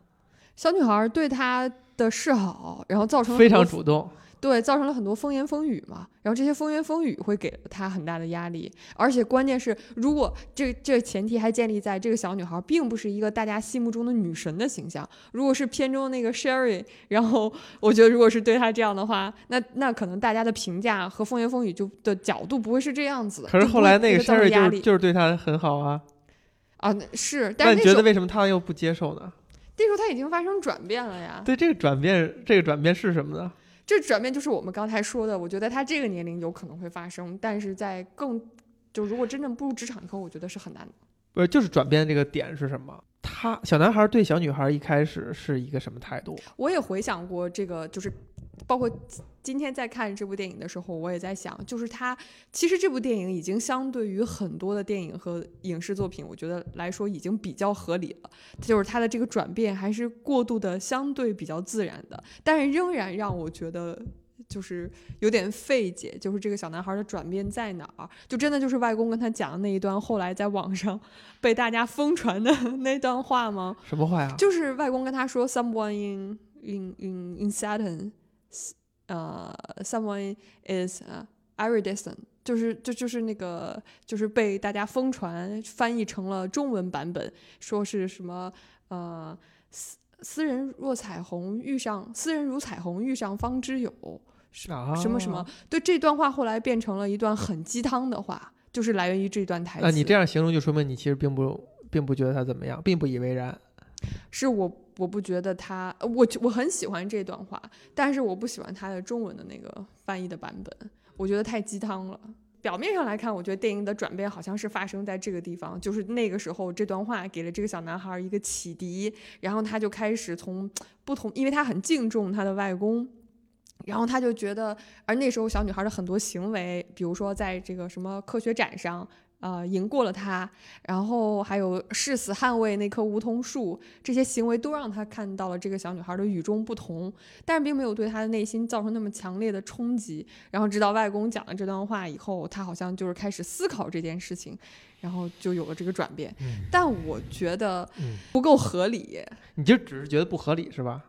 小女孩对他的示好，然后造成了非常主动，对，造成了很多风言风语嘛。然后这些风言风语会给了他很大的压力，而且关键是，如果这这前提还建立在这个小女孩并不是一个大家心目中的女神的形象。如果是片中的那个 Sherry，然后我觉得如果是对她这样的话，那那可能大家的评价和风言风语就的角度不会是这样子的。可是后来那个 Sherry 就是就是对她很好啊。啊，是，那但是那你觉得为什么他又不接受呢？那时候他已经发生转变了呀。对这个转变，这个转变是什么呢？这转变就是我们刚才说的，我觉得他这个年龄有可能会发生，但是在更就如果真正步入职场以后，我觉得是很难的。不是，就是转变这个点是什么？他小男孩对小女孩一开始是一个什么态度？我也回想过这个，就是包括今天在看这部电影的时候，我也在想，就是他其实这部电影已经相对于很多的电影和影视作品，我觉得来说已经比较合理了。就是他的这个转变还是过渡的相对比较自然的，但是仍然让我觉得。就是有点费解，就是这个小男孩的转变在哪儿？就真的就是外公跟他讲的那一段，后来在网上 [laughs] 被大家疯传的 [laughs] 那段话吗？什么话呀？就是外公跟他说，someone in in in in Saturn，呃、s o m e o n e is、uh, iridescent，就是就就是那个就是被大家疯传翻译成了中文版本，说是什么呃斯斯人若彩虹遇上斯人如彩虹遇上方知有啊什么什么，对这段话后来变成了一段很鸡汤的话，就是来源于这段台词。那你这样形容，就说明你其实并不并不觉得他怎么样，并不以为然。是我我不觉得他，我我很喜欢这段话，但是我不喜欢他的中文的那个翻译的版本，我觉得太鸡汤了。表面上来看，我觉得电影的转变好像是发生在这个地方，就是那个时候这段话给了这个小男孩一个启迪，然后他就开始从不同，因为他很敬重他的外公。然后他就觉得，而那时候小女孩的很多行为，比如说在这个什么科学展上，呃，赢过了他，然后还有誓死捍卫那棵梧桐树，这些行为都让他看到了这个小女孩的与众不同，但是并没有对他的内心造成那么强烈的冲击。然后直到外公讲了这段话以后，他好像就是开始思考这件事情，然后就有了这个转变。嗯但我觉得嗯，不够合理。你就只是觉得不合理是吧？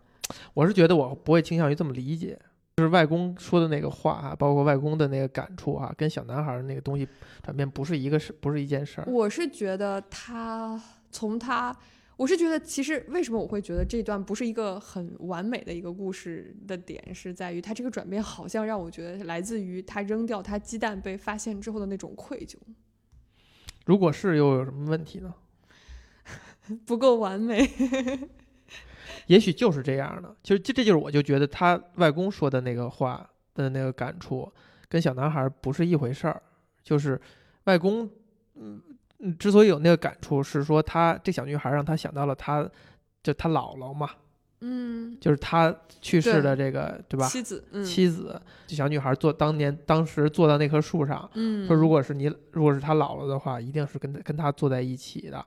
我是觉得我不会倾向于这么理解。就是外公说的那个话啊，包括外公的那个感触啊，跟小男孩儿那个东西转变不是一个事，不是一件事儿。我是觉得他从他，我是觉得其实为什么我会觉得这段不是一个很完美的一个故事的点，是在于他这个转变好像让我觉得来自于他扔掉他鸡蛋被发现之后的那种愧疚，[laughs] [laughs] 如果是又有什么问题呢？不够完美。也许就是这样的。其实这这就是我就觉得他外公说的那个话的那个感触，跟小男孩儿不是一回事儿。就是外公，嗯嗯，之所以有那个感触，是说他这小女孩让他想到了他，就他姥姥嘛，嗯，就是他去世的这个对吧？妻子，嗯，妻子，这小女孩坐当年当时坐到那棵树上，嗯，说如果是你如果是他姥姥的话，一定是跟他跟他坐在一起的，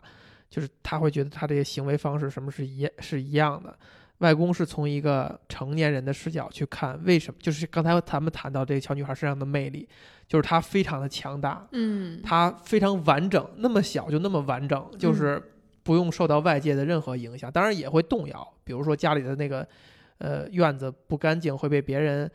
就是他会觉得他这些行为方式什么是一是一样的。外公是从一个成年人的视角去看，为什么？就是刚才咱们谈到这个小女孩身上的魅力，就是她非常的强大，嗯，她非常完整，那么小就那么完整，嗯就是不用受到外界的任何影响，当然也会动摇，比如说家里的那个呃院子不干净会被别人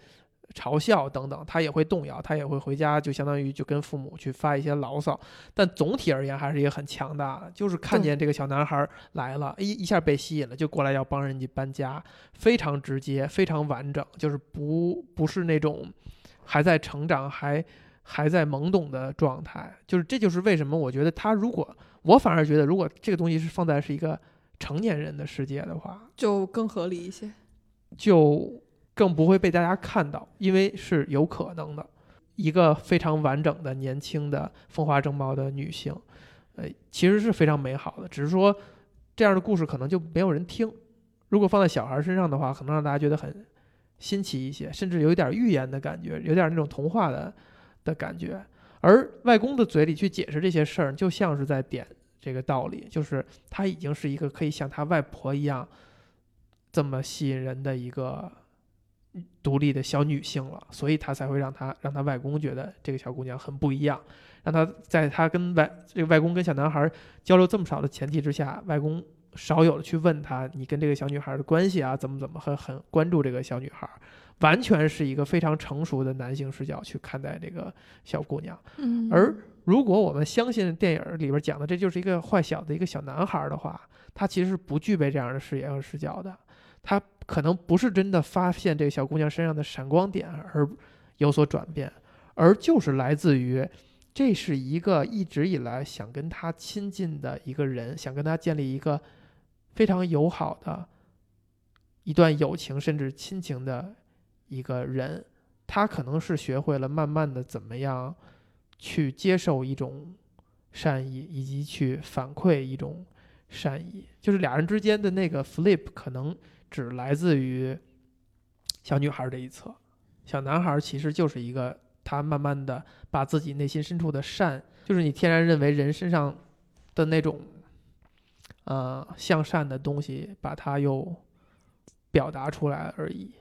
嘲笑等等，他也会动摇，他也会回家就相当于就跟父母去发一些牢骚，但总体而言还是一个很强大的，就是看见这个小男孩来了，一一下被吸引了，就过来要帮人家搬家，非常直接，非常完整，就是不不是那种还在成长还。还在懵懂的状态，就是这就是为什么我觉得他如果我反而觉得如果这个东西是放在是一个成年人的世界的话，就更合理一些。就更不会被大家看到，因为是有可能的。一个非常完整的、年轻的、风华正茂的女性，呃，其实是非常美好的。只是说，这样的故事可能就没有人听。如果放在小孩身上的话，可能让大家觉得很新奇一些，甚至有一点寓言的感觉，有点那种童话的的感觉。而外公的嘴里去解释这些事儿，就像是在点这个道理，就是她已经是一个可以像她外婆一样这么吸引人的一个独立的小女性了，所以她才会让她让她外公觉得这个小姑娘很不一样，让她在她跟外这个外公跟小男孩交流这么少的前提之下，外公少有的去问她你跟这个小女孩的关系啊，怎么怎么很很关注这个小女孩，完全是一个非常成熟的男性视角去看待这个小姑娘。嗯，而如果我们相信电影里边讲的这就是一个坏小子一个小男孩的话，他其实是不具备这样的视野和视角的。他可能不是真的发现这个小姑娘身上的闪光点而有所转变，而就是来自于这是一个一直以来想跟他亲近的一个人，想跟他建立一个非常友好的一段友情甚至亲情的一个人。他可能是学会了慢慢的怎么样去接受一种善意，以及去反馈一种善意，就是俩人之间的那个 flip 可能只来自于小女孩这一侧，小男孩其实就是一个他慢慢的把自己内心深处的善，就是你天然认为人身上的那种呃向善的东西，把它又表达出来而已。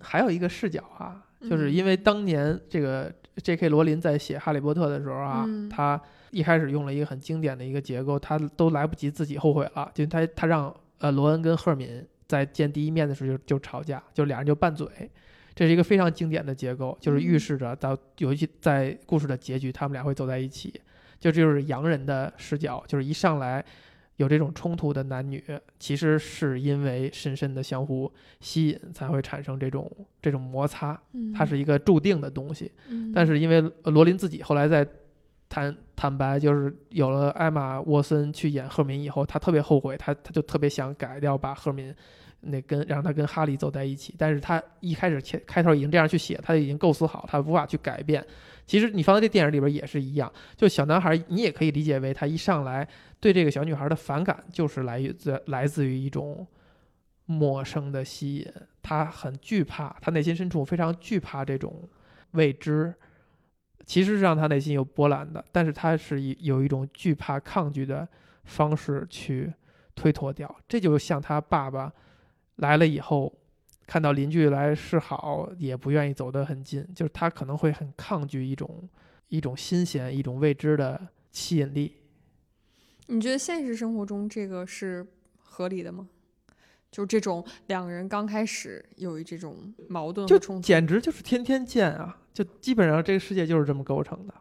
还有一个视角啊，就是因为当年这个 J.K. 罗琳在写《哈利波特》的时候啊，嗯他一开始用了一个很经典的一个结构，他都来不及自己后悔了，就他他让呃罗恩跟赫敏在见第一面的时候就就吵架，就俩人就拌嘴，这是一个非常经典的结构，就是预示着到尤其在故事的结局，他们俩会走在一起，就这就是洋人的视角，就是一上来。有这种冲突的男女，其实是因为深深的相互吸引，才会产生这种这种摩擦。嗯它是一个注定的东西。嗯但是因为呃罗琳自己后来在坦坦白，就是有了艾玛沃森去演赫敏以后，他特别后悔，他他就特别想改掉，把赫敏那跟让他跟哈利走在一起。但是他一开始开开头已经这样去写，他已经构思好，他无法去改变。其实你放在这电影里边也是一样，就小男孩，你也可以理解为他一上来对这个小女孩的反感，就是来自来自于一种陌生的吸引，他很惧怕，他内心深处非常惧怕这种未知，其实是让他内心有波澜的，但是他是以有一种惧怕、抗拒的方式去推脱掉。这就像他爸爸来了以后，看到邻居来示好，也不愿意走得很近，就是他可能会很抗拒一种一种新鲜、一种未知的吸引力。你觉得现实生活中这个是合理的吗？就这种两个人刚开始有一这种矛盾就和冲突，简直就是天天见啊！就基本上这个世界就是这么构成的。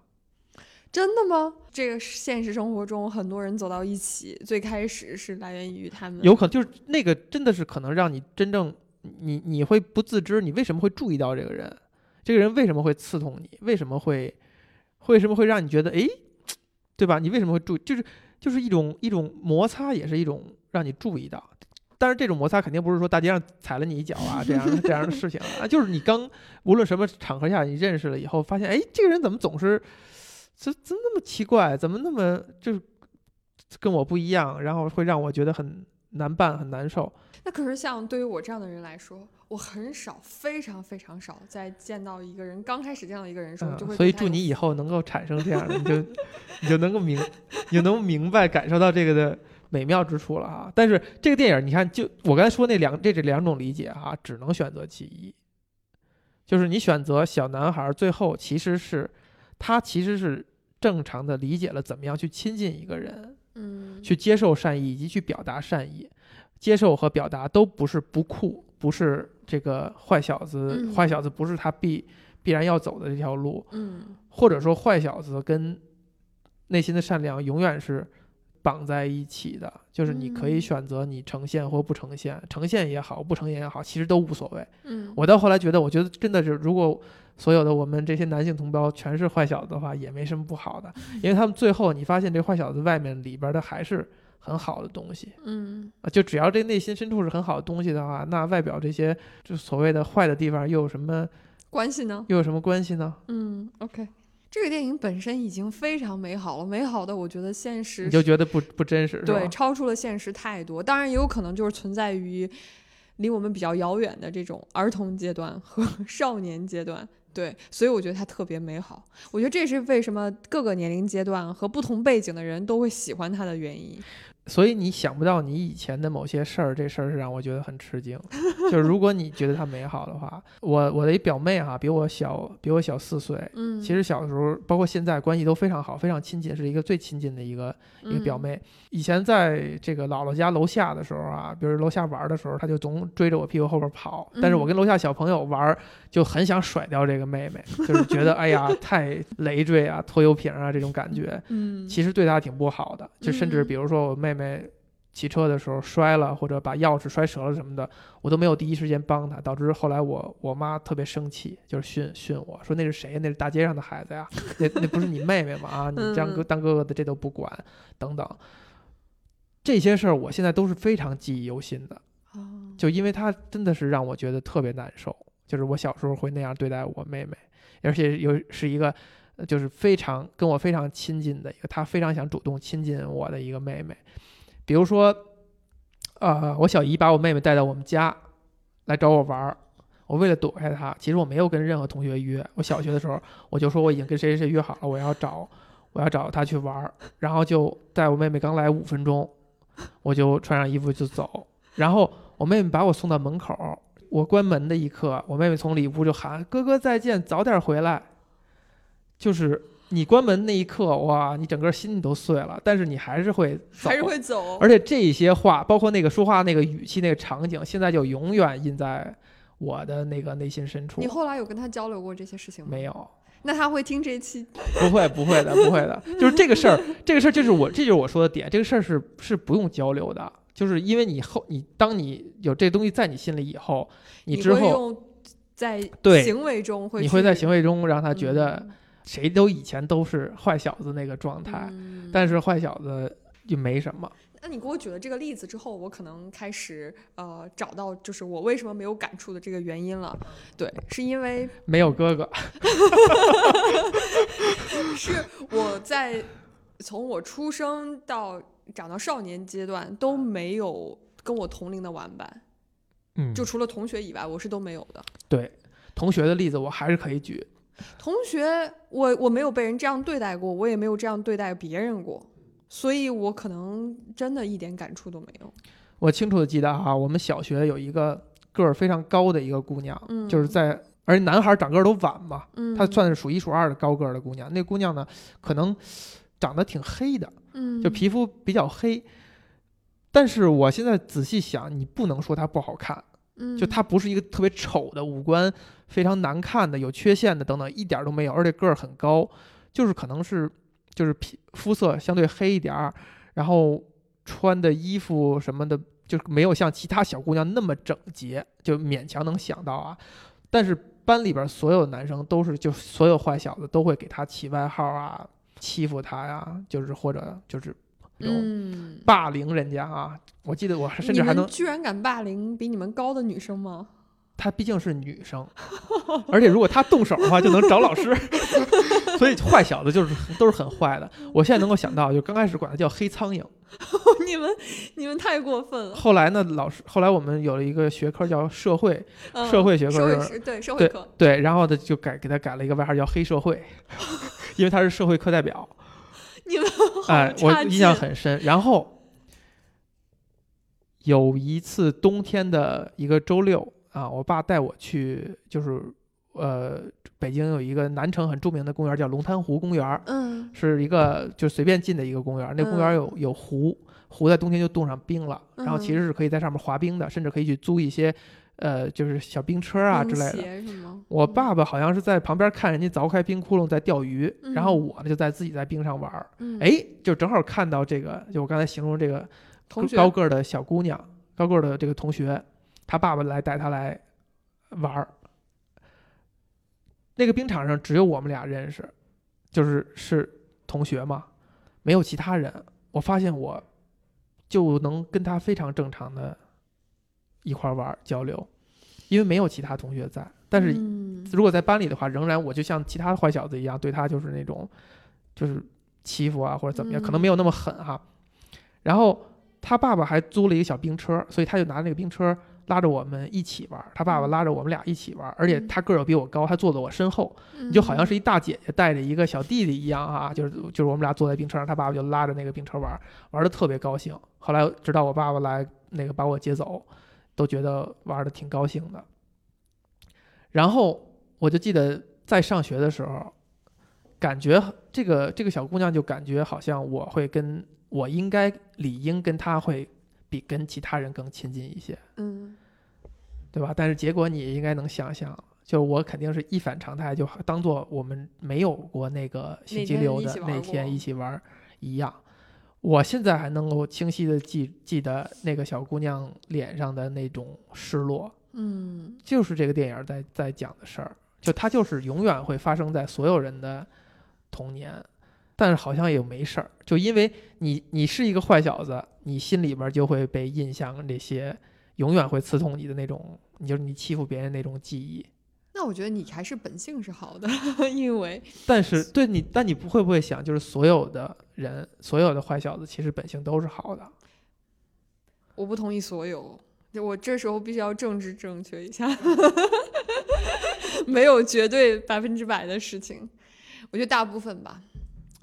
真的吗？这个现实生活中很多人走到一起，最开始是来源于他们有可能就是那个真的是可能让你真正你你会不自知，你为什么会注意到这个人？这个人为什么会刺痛你？为什么会为什么会让你觉得诶，对吧？你为什么会注意？就是就是一种一种摩擦，也是一种让你注意到。但是这种摩擦肯定不是说大街上踩了你一脚啊，[laughs] 这样的这样的事情啊，就是你刚无论什么场合下你认识了以后，发现哎，这个人怎么总是怎怎么那么奇怪，怎么那么就是跟我不一样，然后会让我觉得很难办、很难受。那可是像对于我这样的人来说，我很少，非常非常少，在见到一个人刚开始见到一个人的时候，嗯就会所以祝你以后能够产生这样的，你就 [laughs] 你就能够明，你就能明白感受到这个的美妙之处了啊！但是这个电影，你看，就我刚才说那两这这两种理解啊、只能选择其一，就是你选择小男孩，最后其实是他其实是正常的理解了怎么样去亲近一个人，嗯去接受善意以及去表达善意，接受和表达都不是不酷，不是这个坏小子，嗯坏小子不是他必必然要走的这条路，嗯或者说坏小子跟内心的善良永远是绑在一起的，就是你可以嗯选择你呈现或不呈现，呈现也好，不呈现也好，其实都无所谓。嗯，我到后来觉得，我觉得真的是，如果所有的我们这些男性同胞全是坏小子的话，也没什么不好的，[laughs] 因为他们最后你发现这坏小子外面里边的还是很好的东西嗯啊，就只要这内心深处是很好的东西的话，那外表这些就所谓的坏的地方又有什么关系呢？又有什么关系呢？嗯，OK。这个电影本身已经非常美好了，美好的我觉得现实你就觉得不不真实，对超出了现实太多。当然也有可能就是存在于离我们比较遥远的这种儿童阶段和 [laughs] 少年阶段。对，所以我觉得它特别美好。我觉得这是为什么各个年龄阶段和不同背景的人都会喜欢它的原因。所以你想不到你以前的某些事儿，这事儿是让我觉得很吃惊。就是如果你觉得它美好的话，我我的一表妹哈，比我小，比我小四岁。嗯，其实小的时候，包括现在关系都非常好，非常亲近，是一个最亲近的一个一个表妹。以前在这个姥姥家楼下的时候啊，比如楼下玩的时候，她就总追着我屁股后边跑。但是我跟楼下小朋友玩，就很想甩掉这个妹妹，就是觉得哎呀太累赘啊，拖油瓶啊这种感觉。嗯，其实对她挺不好的，就甚至比如说我妹妹骑车的时候摔了，或者把钥匙摔折了什么的，我都没有第一时间帮她，导致后来我我妈特别生气，就是训训我说那是谁？那是大街上的孩子呀，[laughs] 那那不是你妹妹吗？啊，你这样哥当哥哥的这都不管，等等。这些事儿我现在都是非常记忆犹新的，就因为她真的是让我觉得特别难受，就是我小时候会那样对待我妹妹，而且又是一个。就是非常跟我非常亲近的一个，她非常想主动亲近我的一个妹妹。比如说，呃，我小姨把我妹妹带到我们家来找我玩儿，我为了躲开她，其实我没有跟任何同学约。我小学的时候，我就说我已经跟谁谁谁约好了，我要找我要找她去玩儿，然后就在我妹妹刚来五分钟，我就穿上衣服就走。然后我妹妹把我送到门口，我关门的一刻，我妹妹从里屋就喊：“哥哥再见，早点回来。”就是你关门那一刻，哇，你整个心都碎了，但是你还是会走，还是会走。而且这些话，包括那个说话那个语气、那个场景，现在就永远印在我的那个内心深处。你后来有跟他交流过这些事情吗？没有。那他会听这一期？不会，不会的，不会的。[laughs] 就是这个事儿，这个事儿就是我，这就是我说的点。这个事儿是是不用交流的，就是因为你后你当你有这东西在你心里以后，你之后在对行为中会，你会在行为中让他觉得。谁都以前都是坏小子那个状态，但是坏小子就没什么。那你给我举了这个例子之后，我可能开始呃找到就是我为什么没有感触的这个原因了。对，是因为没有哥哥。[laughs] 是我在从我出生到长到少年阶段都没有跟我同龄的玩伴，嗯，就除了同学以外，我是都没有的。对，同学的例子我还是可以举。同学，我我没有被人这样对待过，我也没有这样对待别人过，所以我可能真的一点感触都没有。我清楚的记得哈，我们小学有一个个儿非常高的一个姑娘，嗯，就是在，而且男孩长个儿都晚嘛，嗯，她算是数一数二的高个儿的姑娘。那姑娘呢，可能长得挺黑的，嗯，就皮肤比较黑，但是我现在仔细想，你不能说她不好看，嗯，就她不是一个特别丑的五官。非常难看的、有缺陷的等等，一点都没有，而且个儿很高，就是可能是就是皮肤色相对黑一点儿，然后穿的衣服什么的，就没有像其他小姑娘那么整洁，就勉强能想到啊。但是班里边所有男生都是，就所有坏小子都会给她起外号啊，欺负她呀，就是或者就是嗯霸凌人家啊。我记得我甚至还能居然敢霸凌比你们高的女生吗？她毕竟是女生，而且如果她动手的话，就能找老师。[laughs] 所以坏小子就是都是很坏的。我现在能够想到，就刚开始管他叫黑苍蝇。[laughs] 你们你们太过分了。后来呢，老师后来我们有了一个学科叫社会，社会学科是对社会课对，然后呢就改给他改了一个外号叫黑社会，[laughs] 因为他是社会课代表。你们哎，我印象很深。然后有一次冬天的一个周六。啊，我爸带我去，就是，呃，北京有一个南城很著名的公园，叫龙潭湖公园，嗯，是一个就随便进的一个公园。那公园有有湖，湖在冬天就冻上冰了，然后其实是可以在上面滑冰的，甚至可以去租一些，呃，就是小冰车啊之类的。我爸爸好像是在旁边看人家凿开冰窟窿在钓鱼，然后我呢就在自己在冰上玩儿。哎，就正好看到这个，就我刚才形容这个高个的小姑娘，高个的这个同学。他爸爸来带他来玩儿，那个冰场上只有我们俩认识，就是是同学嘛，没有其他人。我发现我就能跟他非常正常的一块玩交流，因为没有其他同学在。但是如果在班里的话，仍然我就像其他坏小子一样，对他就是那种就是欺负啊或者怎么样，可能没有那么狠哈。然后他爸爸还租了一个小冰车，所以他就拿那个冰车。拉着我们一起玩，他爸爸嗯拉着我们俩一起玩，而且嗯他个儿又比我高，他坐在我身后，就好像是一大姐姐带着一个小弟弟一样啊，就是就是我们俩坐在冰车上，他爸爸就拉着那个冰车玩，玩的特别高兴。后来直到我爸爸来那个把我接走，都觉得玩的挺高兴的。然后我就记得在上学的时候，感觉这个这个小姑娘就感觉好像我会跟我应该理应跟她会比跟其他人更亲近一些。嗯对吧？但是结果你应该能想象，就我肯定是一反常态，就当做我们没有过那个星期六的那天一起玩儿一样。我现在还能够清晰的记记得那个小姑娘脸上的那种失落，嗯就是这个电影在在讲的事儿，就它就是永远会发生在所有人的童年，但是好像也没事儿，就因为你你是一个坏小子，你心里边儿就会被印象这些永远会刺痛你的那种，你就是你欺负别人那种记忆。那我觉得你还是本性是好的，[laughs] 因为但是对你，但你不会不会想，就是所有的人，所有的坏小子其实本性都是好的。我不同意所有。就我这时候必须要政治正确一下，[laughs] 没有绝对百分之百的事情，我觉得大部分吧。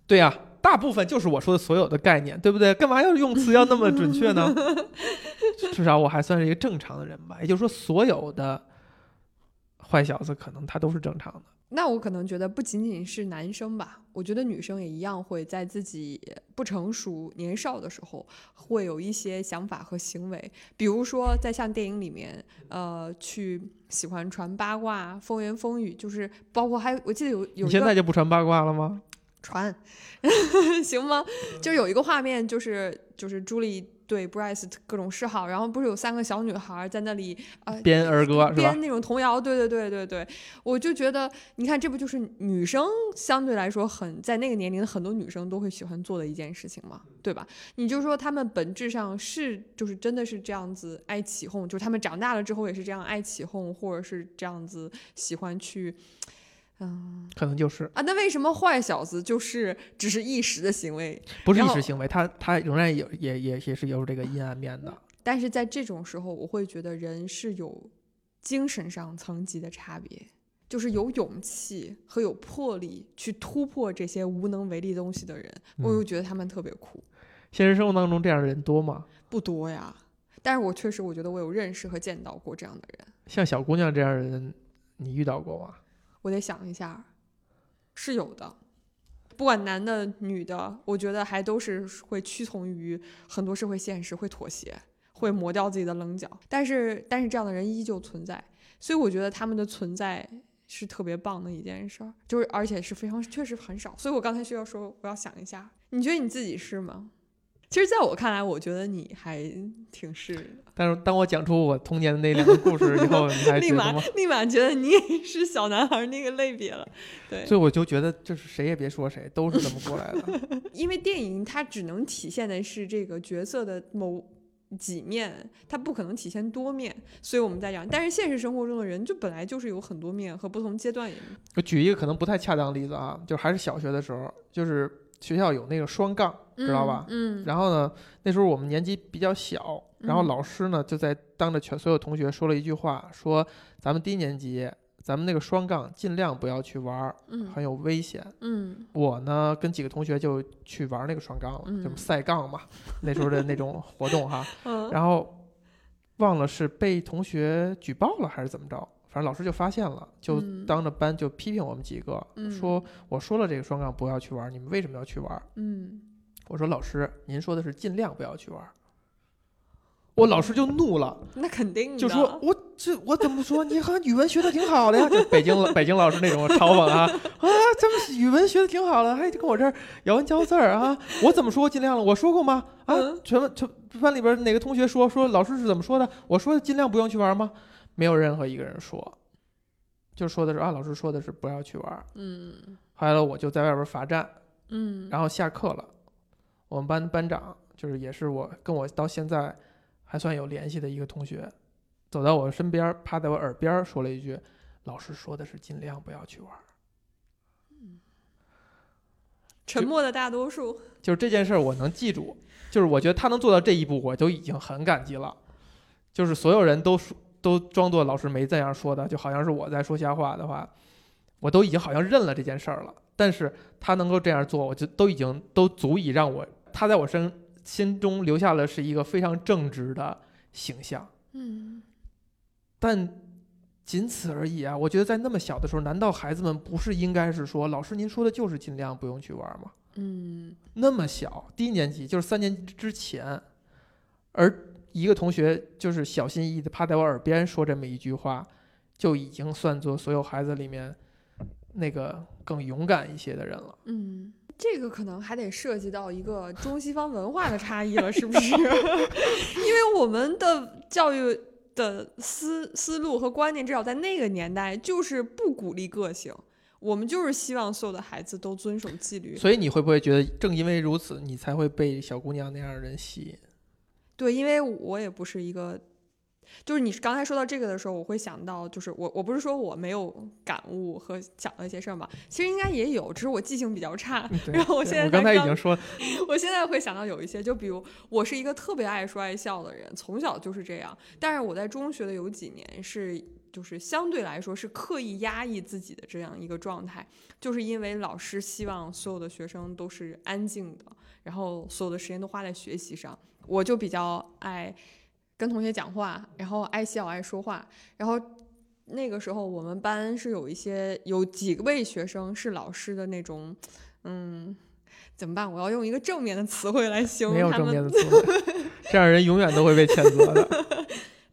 对呀、大部分就是我说的所有的概念，对不对？干嘛要用词要那么准确呢？[laughs] 至少我还算是一个正常的人吧。也就是说，所有的坏小子可能他都是正常的。那我可能觉得不仅仅是男生吧，我觉得女生也一样会在自己不成熟、年少的时候，会有一些想法和行为，比如说在像电影里面，呃，去喜欢传八卦、风言风语，就是包括还我记得有有你现在就不传八卦了吗？传，[laughs] 行吗？就有一个画面，就是就是朱莉对 Bryce 各种示好，然后不是有三个小女孩在那里呃编儿歌编？那种童谣，对对对对对，我就觉得，你看这不就是女生相对来说很在那个年龄的很多女生都会喜欢做的一件事情嘛，对吧？你就说她们本质上是就是真的是这样子爱起哄，就是她们长大了之后也是这样爱起哄，或者是这样子喜欢去。嗯可能就是啊，那为什么坏小子就是只是一时的行为？不是一时行为，他他仍然有也也也是有这个阴暗面的。但是在这种时候，我会觉得人是有精神上层级的差别，就是有勇气和有魄力去突破这些无能为力东西的人，我又觉得他们特别酷。现实生活当中这样的人多吗？不多呀，但是我确实我觉得我有认识和见到过这样的人，像小姑娘这样的人，你遇到过吗？我得想一下，是有的。不管男的女的，我觉得还都是会屈从于很多社会现实，会妥协，会磨掉自己的棱角。但是，但是这样的人依旧存在，所以我觉得他们的存在是特别棒的一件事儿，就是而且是非常确实很少。所以我刚才需要说，我要想一下，你觉得你自己是吗？其实，在我看来，我觉得你还挺是的，但是当我讲出我童年的那两个故事以后，你还立马？立马觉得你也是小男孩那个类别了。对，所以我就觉得，就是谁也别说谁，都是这么过来的。[laughs] 因为电影它只能体现的是这个角色的某几面，它不可能体现多面，所以我们在讲。但是现实生活中的人就本来就是有很多面和不同阶段也。我举一个可能不太恰当的例子啊，就还是小学的时候，就是学校有那个双杠，知道吧？嗯，然后呢，那时候我们年纪比较小，然后嗯老师呢就在当着全所有同学说了一句话，说咱们低年级咱们那个双杠尽量不要去玩儿，嗯很有危险。嗯我呢跟几个同学就去玩那个双杠了，嗯就是赛杠嘛，[laughs] 那时候的那种活动哈。嗯，然后忘了是被同学举报了还是怎么着，反正老师就发现了，就嗯当着班就批评我们几个，嗯说我说了这个双杠不要去玩，你们为什么要去玩？嗯，我说老师，您说的是尽量不要去玩。我老师就怒了，[laughs] 那肯定的，就说我这我怎么说？你好像语文学的挺好的呀，[laughs] 就北京北京老师那种嘲讽啊啊，咱们语文学的挺好的，还跟我这儿咬文嚼字儿啊，我怎么说尽量了？我说过吗？啊嗯，全班全班里边哪个同学说说老师是怎么说的？我说的尽量不用去玩吗？没有任何一个人说，就说的是啊，老师说的是不要去玩。嗯后来我就在外边罚站，嗯，然后下课了，我们班班长就是也是我跟我到现在还算有联系的一个同学，走到我身边，趴在我耳边说了一句：“老师说的是尽量不要去玩。沉默的大多数，”就是这件事儿我能记住，就是我觉得他能做到这一步，我就已经很感激了。就是所有人都说都装作老师没这样说的，就好像是我在说瞎话的话，我都已经好像认了这件事儿了。但是他能够这样做，我就都已经都足以让我他在我身心中留下了是一个非常正直的形象。嗯，但仅此而已啊！我觉得在那么小的时候，难道孩子们不是应该是说，老师您说的就是尽量不用去玩吗？嗯，那么小，低年级就是三年级之前，而一个同学就是小心翼翼的趴在我耳边说这么一句话，就已经算作所有孩子里面那个更勇敢一些的人了。嗯，这个可能还得涉及到一个中西方文化的差异了，是不是？[laughs] 因为我们的教育的思思路和观念，至少在那个年代，就是不鼓励个性。我们就是希望所有的孩子都遵守纪律。所以你会不会觉得，正因为如此，你才会被小姑娘那样的人吸引？对，因为我也不是一个，就是你刚才说到这个的时候，我会想到，就是我我不是说我没有感悟和想到一些事儿嘛，其实应该也有，只是我记性比较差。然后我现在刚才已经说，我现在会想到有一些，就比如我是一个特别爱说爱笑的人，从小就是这样。但是我在中学的有几年是，就是相对来说是刻意压抑自己的这样一个状态，就是因为老师希望所有的学生都是安静的，然后所有的时间都花在学习上，我就比较爱跟同学讲话，然后爱笑爱说话，然后。那个时候，我们班是有一些有几位学生是老师的那种，嗯，怎么办？我要用一个正面的词汇来形没有正容他们面的词汇，这样人永远都会被谴责的。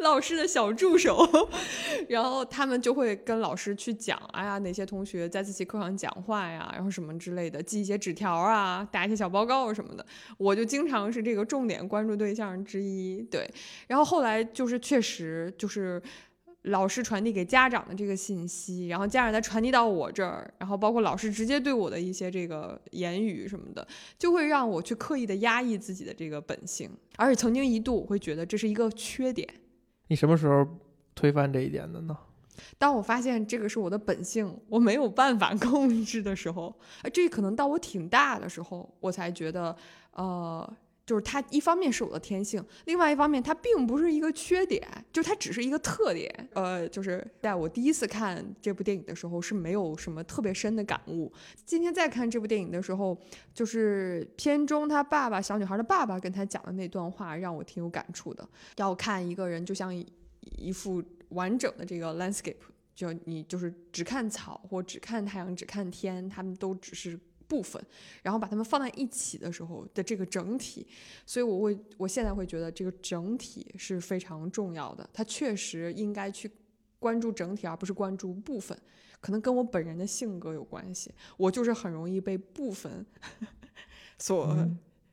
老师的小助手，[laughs] 然后他们就会跟老师去讲，哎呀，哪些同学在自习课上讲话呀，然后什么之类的，记一些纸条啊，打一些小报告什么的。我就经常是这个重点关注对象之一，对。然后后来就是确实就是。老师传递给家长的这个信息，然后家长再传递到我这儿，然后包括老师直接对我的一些这个言语什么的，就会让我去刻意的压抑自己的这个本性，而且曾经一度我会觉得这是一个缺点。你什么时候推翻这一点的呢？当我发现这个是我的本性，我没有办法 [laughs] 控制的时候，呃这可能到我挺大的时候，我才觉得，呃，就是它一方面是我的天性，另外一方面它并不是一个缺点，就它只是一个特点。呃，就是在我第一次看这部电影的时候是没有什么特别深的感悟，今天再看这部电影的时候，就是片中他爸爸小女孩的爸爸跟他讲的那段话，让我挺有感触的。要看一个人就像一一幅完整的这个 landscape，就你就是只看草或只看太阳、只看天，他们都只是部分，然后把它们放在一起的时候的这个整体，所以我会我现在会觉得这个整体是非常重要的，它确实应该去关注整体，而不是关注部分。可能跟我本人的性格有关系，我就是很容易被部分 [laughs] 所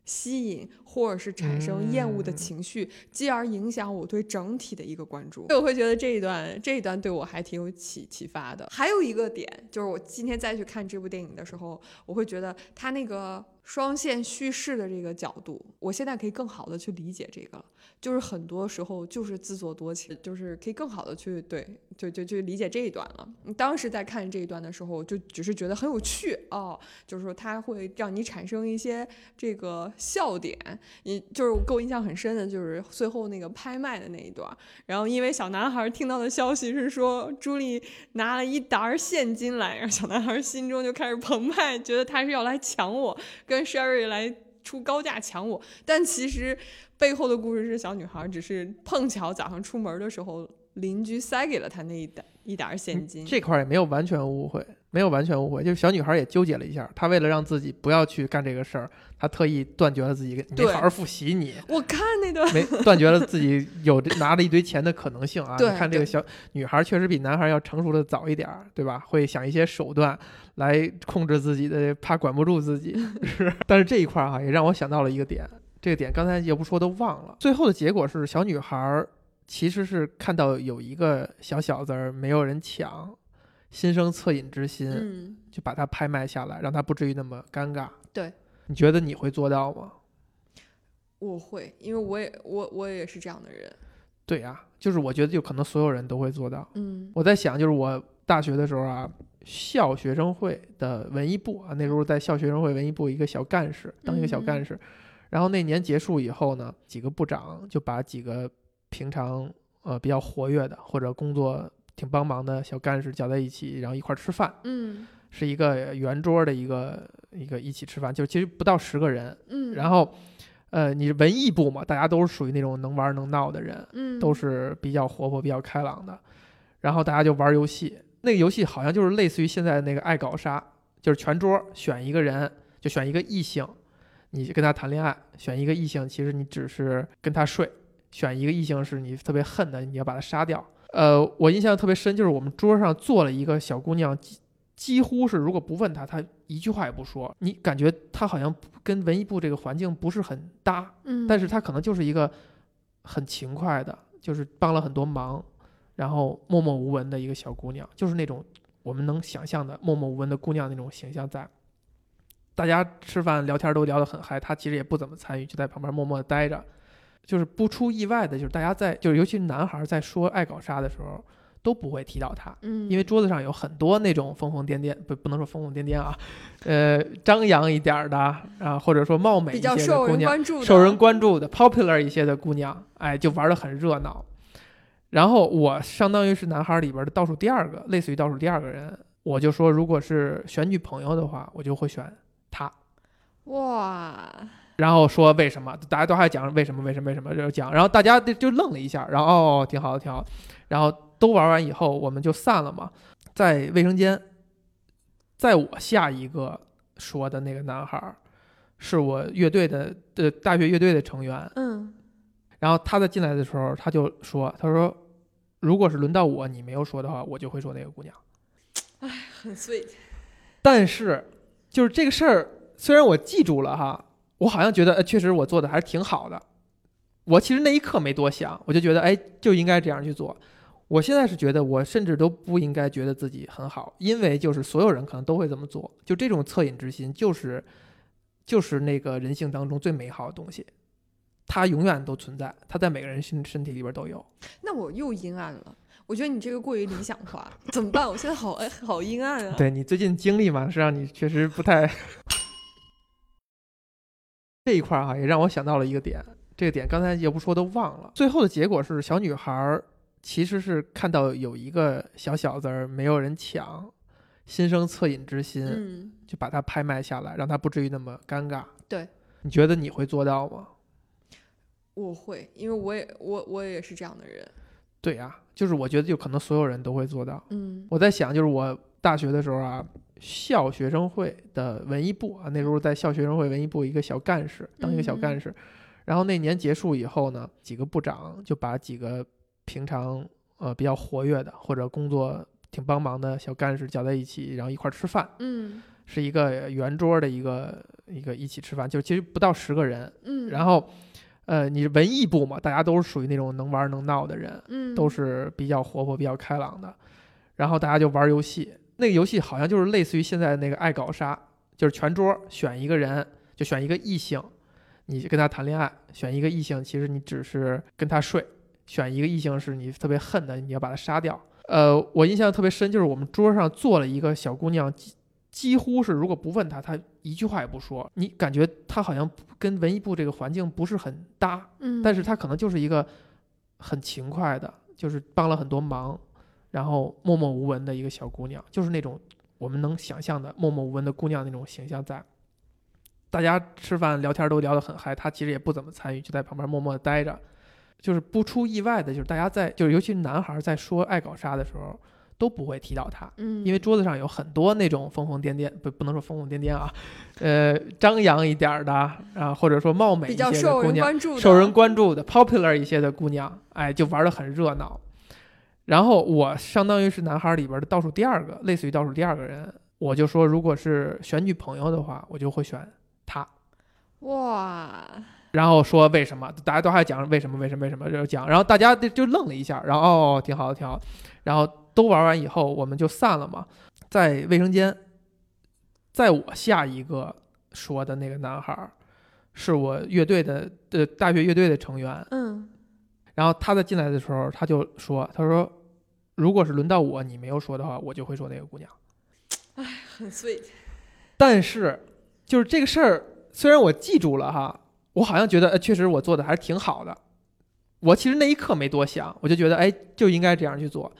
吸引，或者是产生厌恶的嗯情绪，继而影响我对整体的一个关注。所以我会觉得这一段这一段对我还挺有启启发的。还有一个点就是，我今天再去看这部电影的时候，我会觉得它那个双线叙事的这个角度，我现在可以更好的去理解这个了。就是很多时候就是自作多情，就是可以更好的去对，就就就理解这一段了。当时在看这一段的时候，就只是觉得很有趣哦，就是说它会让你产生一些这个笑点。你就是给我印象很深的，就是最后那个拍卖的那一段。然后因为小男孩听到的消息是说朱莉拿了一沓现金来，然后小男孩心中就开始澎湃，觉得他是要来抢我，Sherry 来出高价抢我。但其实背后的故事是小女孩只是碰巧早上出门的时候，邻居塞给了她那一袋一点儿现金。这块儿也没有完全误会，没有完全误会，就是小女孩也纠结了一下，她为了让自己不要去干这个事儿，她特意断绝了自己，你没对好好复习你，我看那段，没断绝了自己有拿了一堆钱的可能性啊！你看这个小女孩确实比男孩要成熟的早一点儿，对吧？会想一些手段来控制自己的，怕管不住自己。[laughs] 是，但是这一块儿哈、也让我想到了一个点，这个点刚才也不说都忘了。最后的结果是，小女孩儿其实是看到有一个小小子儿没有人抢，心生恻隐之心，嗯，就把它拍卖下来，让他不至于那么尴尬。对，你觉得你会做到吗？我会，因为我也我我也是这样的人。对呀、就是我觉得就可能所有人都会做到。嗯我在想，就是我大学的时候啊，校学生会的文艺部啊，那时候在校学生会文艺部一个小干事，当一个小干事。然后那年结束以后呢，几个部长就把几个平常呃比较活跃的或者工作挺帮忙的小干事叫在一起，然后一块儿吃饭，嗯是一个圆桌的一个一个一起吃饭，就其实不到十个人。嗯，然后，呃，你文艺部嘛，大家都是属于那种能玩能闹的人，嗯都是比较活泼、比较开朗的。然后大家就玩游戏，那个游戏好像就是类似于现在那个爱搞杀，就是全桌选一个人，就选一个异性，你跟他谈恋爱；选一个异性，其实你只是跟他睡；选一个异性是你特别恨的，你要把他杀掉。呃，我印象特别深，就是我们桌上坐了一个小姑娘，几几乎是如果不问她，她一句话也不说。你感觉她好像跟文艺部这个环境不是很搭，嗯，但是她可能就是一个很勤快的，就是帮了很多忙，然后默默无闻的一个小姑娘，就是那种我们能想象的默默无闻的姑娘那种形象在。大家吃饭聊天都聊得很嗨，她其实也不怎么参与，就在旁边默默的待着。就是不出意外的，就是大家在，就是尤其是男孩在说爱搞杀的时候，都不会提到他，嗯，因为桌子上有很多那种疯疯癫癫，不不能说疯疯癫癫啊，呃，张扬一点儿的啊，或者说貌美比一些的较受人姑娘，关注的，受人关注的 popular 一些的姑娘，哎，就玩得很热闹。然后我相当于是男孩里边的倒数第二个，类似于倒数第二个人，我就说，如果是选女朋友的话，我就会选她。哇，然后说为什么，大家都还讲为什么为什么为什么就讲，然后大家就就愣了一下，然后哦挺好的挺好，然后都玩完以后我们就散了嘛，在卫生间，在我下一个说的那个男孩，是我乐队的的大学乐队的成员，嗯然后他在进来的时候他就说，他说如果是轮到我你没有说的话，我就会说那个姑娘。哎很 sweet，但是就是这个事儿，虽然我记住了哈，我好像觉得呃，确实我做的还是挺好的。我其实那一刻没多想，我就觉得哎，就应该这样去做。我现在是觉得，我甚至都不应该觉得自己很好，因为就是所有人可能都会这么做，就这种恻隐之心，就是就是那个人性当中最美好的东西，它永远都存在，它在每个人身身体里边都有。那我又阴暗了。我觉得你这个过于理想化，怎么办？我现在好哎，好阴暗啊！对你最近经历嘛，是让你确实不太这一块儿哈、也让我想到了一个点，这个点刚才要不说都忘了。最后的结果是，小女孩儿其实是看到有一个小小子儿没有人抢，心生恻隐之心，嗯，就把它拍卖下来，让他不至于那么尴尬。对，你觉得你会做到吗？我会，因为我也我我也是这样的人。对呀、就是我觉得就可能所有人都会做到。嗯我在想，就是我大学的时候啊，校学生会的文艺部啊，那时候在校学生会文艺部一个小干事，当一个小干事。然后那年结束以后呢，几个部长就把几个平常呃比较活跃的或者工作挺帮忙的小干事叫在一起，然后一块儿吃饭，嗯是一个圆桌的一个一个一起吃饭，就其实不到十个人。嗯，然后呃，你文艺部嘛，大家都是属于那种能玩能闹的人，嗯都是比较活泼、比较开朗的。然后大家就玩游戏，那个游戏好像就是类似于现在那个爱搞杀，就是全桌选一个人，就选一个异性，你跟他谈恋爱；选一个异性，其实你只是跟他睡；选一个异性是你特别恨的，你要把他杀掉。呃，我印象特别深，就是我们桌上坐了一个小姑娘，几几乎是如果不问她，她一句话也不说。你感觉她好像跟文艺部这个环境不是很搭，嗯，但是她可能就是一个很勤快的，就是帮了很多忙，然后默默无闻的一个小姑娘，就是那种我们能想象的默默无闻的姑娘那种形象在。大家吃饭聊天都聊得很嗨，她其实也不怎么参与，就在旁边默默地待着。就是不出意外的，就是大家在，就是尤其是男孩在说爱搞啥的时候，都不会提到她，嗯，因为桌子上有很多那种疯疯癫癫，不不能说疯疯癫癫啊，呃，张扬一点儿的啊，或者说貌美一些的比较受姑娘，人关注的，受人关注的 popular 一些的姑娘，哎，就玩得很热闹。然后我相当于是男孩里边的倒数第二个，类似于倒数第二个人，我就说，如果是选女朋友的话，我就会选她。哇，然后说为什么，大家都还讲为什么为什么为什么就讲，然后大家就就愣了一下，然后哦挺好的挺好的，然后都玩完以后我们就散了嘛，在卫生间，在我下一个说的那个男孩，是我乐队的的大学乐队的成员，嗯。然后他在进来的时候他就说，他说如果是轮到我你没有说的话，我就会说那个姑娘。很 sweet，但是就是这个事儿，虽然我记住了哈，我好像觉得呃，确实我做的还是挺好的。我其实那一刻没多想，我就觉得哎就应该这样去做。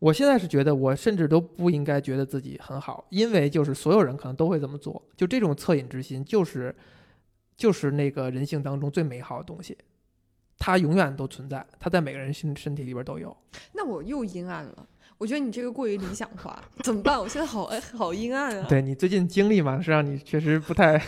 我现在是觉得我甚至都不应该觉得自己很好，因为就是所有人可能都会这么做，就这种恻隐之心就是就是那个人性当中最美好的东西，它永远都存在，它在每个人身身体里边都有。那我又阴暗了。我觉得你这个过于理想化，怎么办？我现在好哎，好阴暗啊！对你最近经历嘛，是让你确实不太